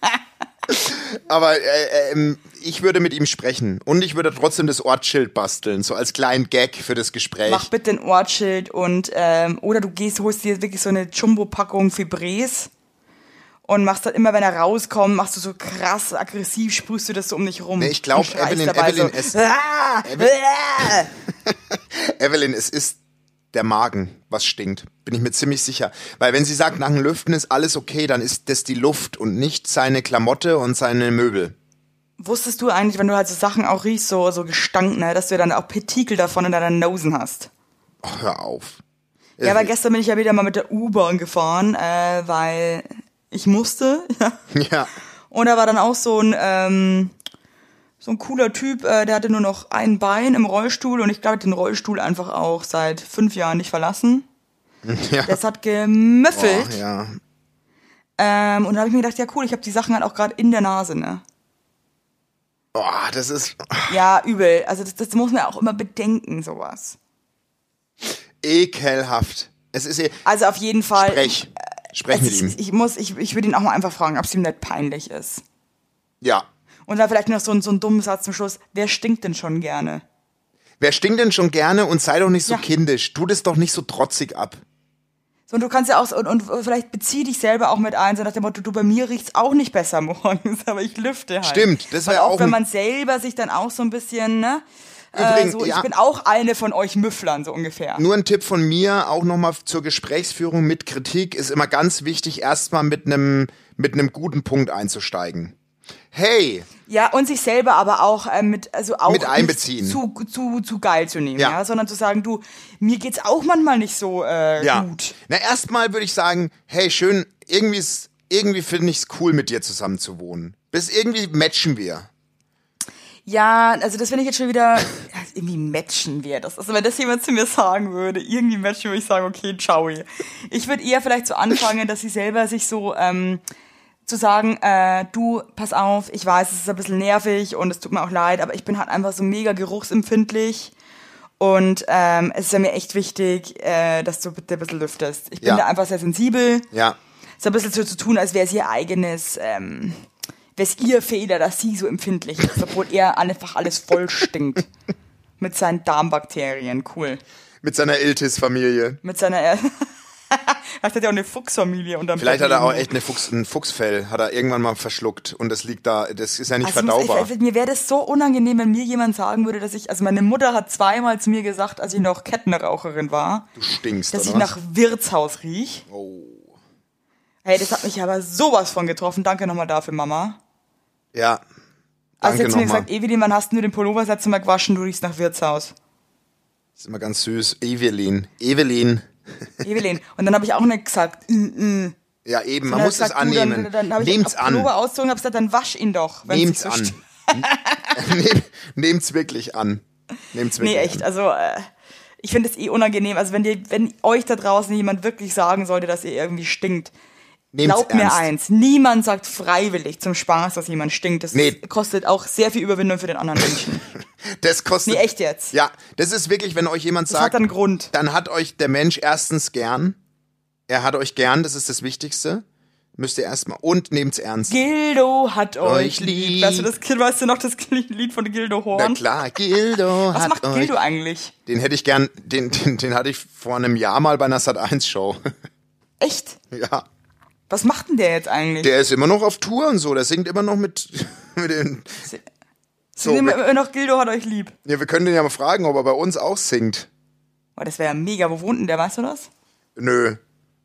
Aber äh, ähm, ich würde mit ihm sprechen und ich würde trotzdem das Ortsschild basteln, so als kleinen Gag für das Gespräch. Mach bitte ein Ortsschild und ähm, oder du gehst, holst dir wirklich so eine Jumbo-Packung Fibres und machst dann immer, wenn er rauskommt, machst du so krass aggressiv, sprühst du das so um dich rum. Nee, ich glaub, Und schreist Evelyn- Evelyn, so, es- ah, ah. Evelyn, es ist der Magen, was stinkt. Bin ich mir ziemlich sicher. Weil wenn sie sagt, nach dem Lüften ist alles okay, dann ist das die Luft und nicht seine Klamotte und seine Möbel. Wusstest du eigentlich, wenn du halt so Sachen auch riechst, so, so Gestank, ne, dass du dann auch Partikel davon in deiner Nosen hast? Oh, hör auf. Ja, aber gestern bin ich ja wieder mal mit der U-Bahn gefahren, äh, weil ich musste, ja. Ja. Und da war dann auch so ein, ähm, So ein cooler Typ, äh, der hatte nur noch ein Bein im Rollstuhl und ich glaube, den Rollstuhl einfach auch seit fünf Jahren nicht verlassen. Ja. Das hat gemüffelt. Boah, ja. Ähm, und da habe ich mir gedacht, ja cool, ich habe die Sachen halt auch gerade in der Nase, ne? Boah, das ist Ja, übel. Also das, das muss man auch immer bedenken, sowas. ekelhaft. Es ist eh. Also auf jeden Fall. Sprech. Sprech Es mit ist, ihm. ich muss, ich, ich würde ihn auch mal einfach fragen, ob es ihm nicht peinlich ist. Ja. Und dann vielleicht noch so, ein- so einen dummen Satz zum Schluss. Wer stinkt denn schon gerne? Wer stinkt denn schon gerne und sei doch nicht so Ja. kindisch. Tu das doch nicht so trotzig ab. So, und du kannst ja auch, und, und vielleicht bezieh dich selber auch mit ein, so nach dem Motto, du, bei mir riecht's auch nicht besser morgens, aber ich lüfte halt. Stimmt, das Weil wär auch auch wenn man selber sich dann auch so ein bisschen, ne, äh, Übrigens, so, ich ja. bin auch eine von euch Müfflern, so ungefähr. Nur ein Tipp von mir, auch nochmal zur Gesprächsführung mit Kritik, ist immer ganz wichtig, erstmal mit einem mit einem guten Punkt einzusteigen. Hey, Ja, und sich selber aber auch äh, mit, also auch Mit einbeziehen. Zu, zu, zu geil zu nehmen, Ja. ja. sondern zu sagen, du, mir geht's auch manchmal nicht so äh, ja. gut. Na, erstmal würde ich sagen, hey, schön, irgendwie, ist- irgendwie finde ich es cool, mit dir zusammen zu wohnen. Bis irgendwie matchen wir. Ja, also das finde ich jetzt schon wieder, irgendwie matchen wir das. Also wenn das jemand zu mir sagen würde, irgendwie matchen würde ich sagen, okay, ciao. Ich würde eher vielleicht so anfangen, dass sie selber sich so, ähm, zu sagen, äh, du, pass auf, ich weiß, es ist ein bisschen nervig und es tut mir auch leid, aber ich bin halt einfach so mega geruchsempfindlich. Und ähm, es ist ja mir echt wichtig, äh, dass du bitte ein bisschen lüftest. Ich bin Ja. da einfach sehr sensibel. Ja. So ein bisschen so zu tun, als wäre es ihr eigenes, ähm, wäre es ihr Fehler, dass sie so empfindlich ist, obwohl er einfach alles voll stinkt. Mit seinen Darmbakterien, cool. Mit seiner Iltis-Familie. Mit seiner, Vielleicht hat er auch eine Fuchsfamilie unterm Vielleicht hat er auch echt eine Fuchs, ein Fuchsfell, hat er irgendwann mal verschluckt und das liegt da, das ist ja nicht Also ich muss- verdaubar. Ich, mir wäre das so unangenehm, wenn mir jemand sagen würde, dass ich, also meine Mutter hat zweimal zu mir gesagt, als ich noch Kettenraucherin war, du stinkst, dass ich was? nach Wirtshaus riech. Oh. Hey, das hat mich aber sowas von getroffen. Danke nochmal dafür, Mama. Ja. Also Danke jetzt mir gesagt, Evelyn, wann hast du den Pullover das letzte Mal gewaschen? Du riechst nach Wirtshaus. Ist immer ganz süß. Evelyn. Evelyn. Evelyn. Und dann habe ich auch nicht gesagt, mm, mm. Ja, eben, Dann man muss es gesagt, du, annehmen. Dann, dann ich Nehmt's an. Pullover ausgezogen und habe gesagt, dann wasch ihn doch. Nehmt's so an. Nehm, nehmt's wirklich an. Nehmt's wirklich Nee, echt. an. Also, äh, ich finde es eh unangenehm. Also, wenn, dir, wenn euch da draußen jemand wirklich sagen sollte, dass ihr irgendwie stinkt, Nehmt's glaubt mir ernst. eins. Niemand sagt freiwillig zum Spaß, dass jemand stinkt. Das Nee. kostet auch sehr viel Überwindung für den anderen Menschen. Das kostet. Nee, echt jetzt. Ja, das ist wirklich, wenn euch jemand Das hat sagt, einen Grund. dann hat euch der Mensch erstens gern. Er hat euch gern, das ist das Wichtigste. Müsst ihr erstmal. Und nehmt's ernst. Gildo hat euch lieb. lieb. Weißt du, das, weißt du noch das Lied von Gildo Na Horn? klar, Gildo Was hat macht euch. Gildo eigentlich? Den hätte ich gern, den, den, den hatte ich vor einem Jahr mal bei einer Sat 1 Show. Echt? ja. Was macht denn der jetzt eigentlich? Der ist immer noch auf Tour und so, der singt immer noch mit, mit den. Sie So, wir, immer noch Gildo hat euch lieb. ja, wir können den ja mal fragen, ob er bei uns auch singt. Oh, das wäre ja mega. Wo wohnt denn der, weißt du das? Nö.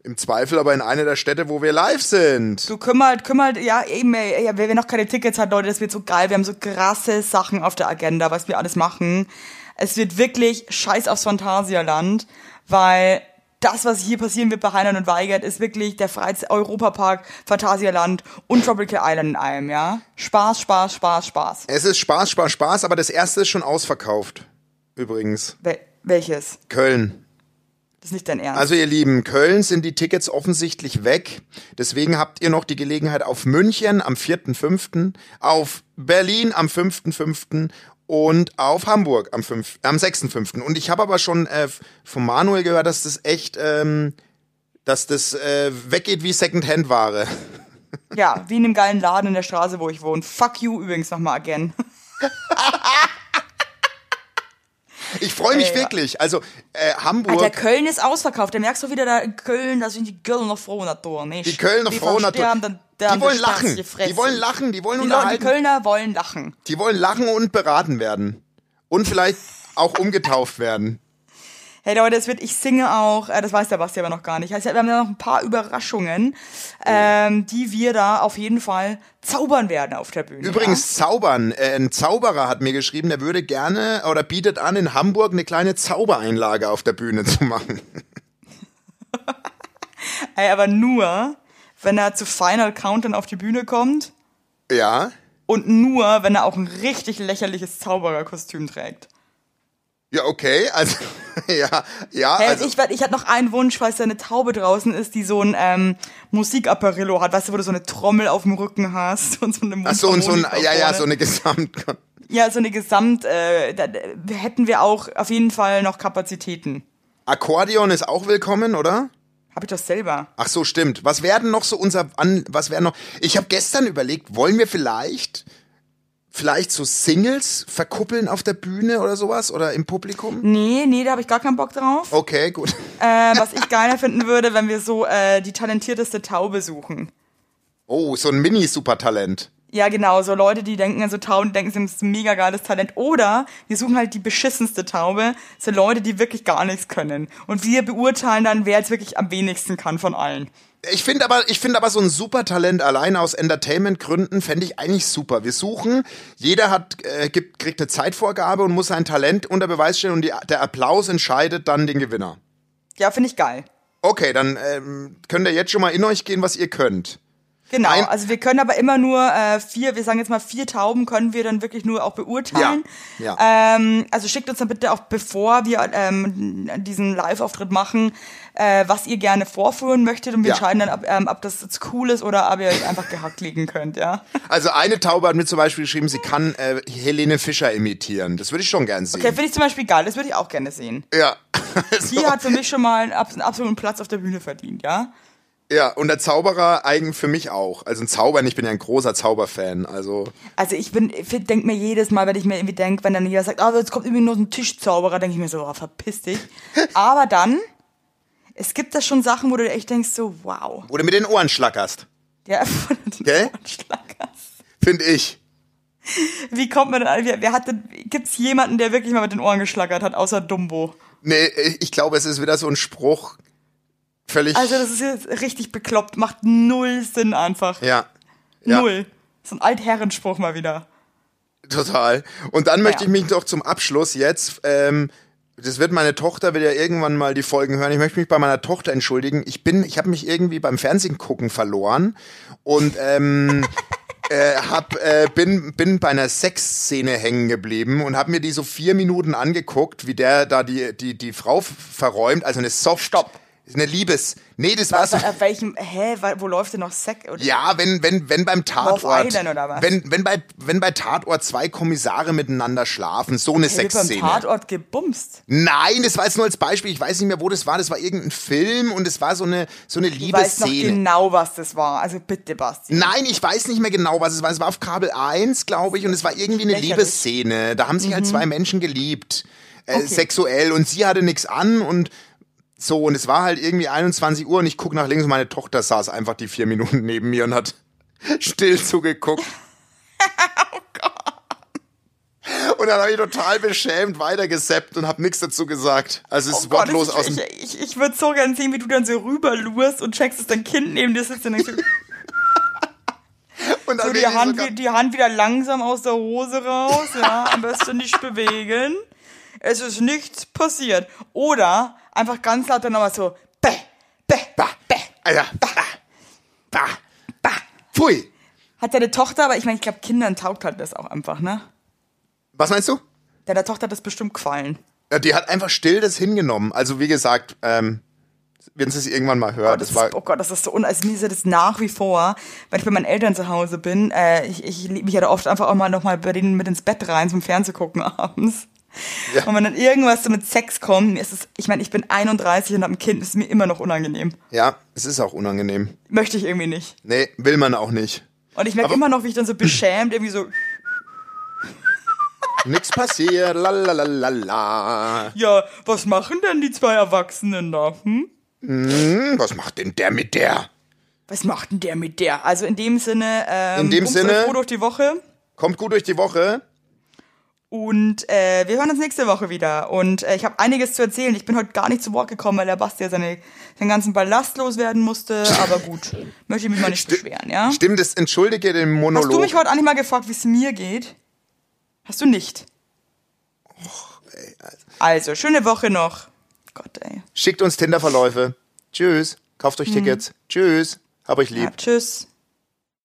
Im Zweifel aber in einer der Städte, wo wir live sind. Du kümmert, kümmert, ja, eben, ey, ja, wer wer noch keine Tickets hat, Leute, das wird so geil. Wir haben so krasse Sachen auf der Agenda, was wir alles machen. Es wird wirklich scheiß aufs Phantasialand, weil das, was hier passieren wird bei Heinlein und Weigert, ist wirklich der Freiz Europapark, Phantasialand und Tropical Island in einem, ja? Spaß, Spaß, Spaß, Spaß. Es ist Spaß, Spaß, Spaß, aber das erste ist schon ausverkauft. Übrigens. Wel welches? Köln. Das ist nicht dein Ernst. Also ihr Lieben, Köln sind die Tickets offensichtlich weg. Deswegen habt ihr noch die Gelegenheit auf München am 4.5., auf Berlin am 5.5. und auf Hamburg am, 5, am 6.5. Und ich habe aber schon äh, von Manuel gehört, dass das echt, ähm, dass das äh, weggeht wie Secondhand-Ware. ja, wie in einem geilen Laden in der Straße, wo ich wohne. Fuck you übrigens nochmal again. Ich freue mich ja. wirklich. Also äh, Hamburg. Alter, Köln ist ausverkauft. Da merkst du wieder, da in Köln, da sind die Kölner Frauen da, nicht? die Kölner Die Frauen versterben, dann- die wollen lachen. Die wollen lachen, die wollen Die, Leute, die unterhalten. Kölner wollen lachen. Die wollen lachen und beraten werden. Und vielleicht auch umgetauft werden. Hey Leute, es wird, ich singe auch, äh, das weiß der Basti aber noch gar nicht. Also, wir haben ja noch ein paar Überraschungen, ähm, die wir da auf jeden Fall zaubern werden auf der Bühne. Übrigens Zaubern. Äh, ein Zauberer hat mir geschrieben, der würde gerne oder bietet an, in Hamburg eine kleine Zaubereinlage auf der Bühne zu machen. Ja? Ey, aber nur, wenn er zu Final Countdown auf die Bühne kommt Ja. Und nur, wenn er auch ein richtig lächerliches Zaubererkostüm trägt. Ja, okay, also, ja, ja, Hey, also, ich, ich hatte noch einen Wunsch, falls da eine Taube draußen ist, die so ein ähm, Musikapparillo hat, weißt du, wo du so eine Trommel auf dem Rücken hast und so eine ach so, und so ein, ja, ja, so eine Gesamt, Ja, so eine Gesamt, äh, da, da hätten wir auch auf jeden Fall noch Kapazitäten. Akkordeon ist auch willkommen, oder? Hab ich das selber. Ach so, stimmt. Was werden noch so unser an was wären noch Ich habe gestern überlegt, wollen wir vielleicht vielleicht so Singles verkuppeln auf der Bühne oder sowas oder im Publikum? Nee, nee, da habe ich gar keinen Bock drauf. Okay, gut. Äh, was ich geiler finden würde, wenn wir so äh, die talentierteste Taube suchen. Oh, so ein Mini Supertalent. Ja, genau, so Leute, die denken an so Tauben, denken, sie haben ein mega geiles Talent. Oder wir suchen halt die beschissenste Taube, so Leute, die wirklich gar nichts können. Und wir beurteilen dann, wer jetzt wirklich am wenigsten kann von allen. Ich finde aber, ich finde aber so ein Supertalent allein aus Entertainment-Gründen fände ich eigentlich super. Wir suchen, jeder hat, äh, gibt, kriegt eine Zeitvorgabe und muss sein Talent unter Beweis stellen und die, der Applaus entscheidet dann den Gewinner. Ja, finde ich geil. Okay, dann ähm, könnt ihr jetzt schon mal in euch gehen, was ihr könnt. Genau, Ein- also wir können aber immer nur äh, vier, wir sagen jetzt mal vier Tauben, können wir dann wirklich nur auch beurteilen. Ja, Ähm, also schickt uns dann bitte auch, bevor wir ähm, diesen Live-Auftritt machen, äh, was ihr gerne vorführen möchtet und wir Ja. entscheiden dann, ob, ähm, ob das jetzt cool ist oder ob ihr euch einfach gehackt liegen könnt, ja. Also eine Taube hat mir zum Beispiel geschrieben, sie kann äh, Helene Fischer imitieren. Das würde ich schon gern sehen. Okay, finde ich zum Beispiel geil, das würde ich auch gerne sehen. ja. Also, Die hat für mich schon mal einen absoluten Platz auf der Bühne verdient, ja. Ja, und der Zauberer eigen für mich auch. Also ein Zaubern, ich bin ja ein großer Zauberfan. Also Also ich bin, ich denke mir jedes Mal, wenn ich mir irgendwie denke, wenn dann jeder sagt, ah, jetzt kommt irgendwie nur so ein Tischzauberer, denke ich mir so, oh, verpiss dich. Aber dann, es gibt da schon Sachen, wo du echt denkst, so, wow. wo du mit den Ohren schlackerst, Ja, von den Gell? Ohrenschlagers. finde ich. Wie kommt man denn, wer, wer hat denn, gibt's jemanden, der wirklich mal mit den Ohren geschlackert hat, außer Dumbo? Nee, ich glaube, es ist wieder so ein Spruch. Völlig. Also das ist jetzt richtig bekloppt, macht null Sinn einfach. ja. ja. Null. So ein Altherrenspruch mal wieder. Total. Und dann möchte Ja. ich mich doch zum Abschluss jetzt, ähm, das wird meine Tochter, ja irgendwann mal die Folgen hören. Ich möchte mich bei meiner Tochter entschuldigen. Ich bin, ich habe mich irgendwie beim Fernsehen gucken verloren und ähm, äh, hab, äh, bin, bin bei einer Sexszene hängen geblieben und habe mir die so vier Minuten angeguckt, wie der da die, die, die Frau verräumt, also eine Soft. Stopp. Eine Liebes. Nee, das war so. Auf welchem, hä, wo läuft denn noch Sex? Oder? Ja, wenn, wenn, wenn beim Tatort, Island oder was? wenn, wenn bei, wenn bei Tatort zwei Kommissare miteinander schlafen, so eine Hey, wird beim Sexszene. Tatort gebumst. Nein, das war jetzt nur als Beispiel. Ich weiß nicht mehr, wo das war. Das war irgendein Film und es war so eine, so eine Du weißt noch Liebesszene. genau, was das war. Also bitte, Basti. Nein, ich weiß nicht mehr genau, was es war. Es war auf Kabel 1, glaube ich, und es war irgendwie eine. Mhm. Liebesszene. Da haben sich halt zwei Menschen geliebt. Äh, Sexuell. Und sie hatte nichts an und so. Und es war halt irgendwie 21 Uhr und ich guck nach links und meine Tochter saß einfach die vier Minuten neben mir und hat still zugeguckt. Oh Und dann habe ich total beschämt weitergesappt und habe nichts dazu gesagt. Also es Oh ist Gott, wortlos aus dem ich, ich, ich würde so gern sehen, wie du dann so rüberlurst und checkst, dass dein Kind neben dir sitzt und denkst, und dann so die Hand, sogar- die Hand wieder langsam aus der Hose raus, ja, am besten nicht bewegen. Es ist nichts passiert. Oder einfach ganz laut dann nochmal so, bäh, bäh, Bah, bäh. Alter. Bah, bah, bah. Pfui. Hat deine Tochter, aber ich meine, ich glaube, Kindern taugt halt das auch einfach, ne? Was meinst du? Deiner Tochter hat das bestimmt gefallen. Ja, die hat einfach still das hingenommen. Also wie gesagt, ähm, wenn sie es irgendwann mal hört, Oh, das das war ist, oh Gott, das ist so un also mir ist ja das nach wie vor, wenn ich bei meinen Eltern zu Hause bin, äh, ich, ich liebe mich ja da oft einfach auch mal noch mal bei denen mit ins Bett rein zum Fernsehen gucken abends. Ja. Und wenn dann irgendwas so mit Sex kommt, ist es, ich meine, ich bin 31 und habe ein Kind, ist mir immer noch unangenehm. ja, es ist auch unangenehm. Möchte ich irgendwie nicht. Nee, will man auch nicht. Und ich merke immer noch, wie ich dann so beschämt irgendwie so, Nix passiert, la la la la la. ja, was machen denn die zwei Erwachsenen da? Hm? Hm, was macht denn der mit der? Was macht denn der mit der? Also in dem Sinne, ähm, In dem Sinne- froh durch die Woche. Kommt gut durch die Woche. Und äh, wir hören uns nächste Woche wieder. Und äh, ich habe einiges zu erzählen. Ich bin heute gar nicht zu Wort gekommen, weil der Basti ja seine, seinen ganzen Ballast loswerden musste. Aber gut, möchte ich mich mal nicht beschweren, ja? Stimmt, das entschuldige den Monolog. Hast du mich heute eigentlich mal gefragt, wie es mir geht? Hast du nicht? Also, schöne Woche noch. Gott, ey. Schickt uns Tinder-Verläufe. Tschüss. Kauft euch Tickets. Tschüss. Hab euch lieb. Ja, tschüss.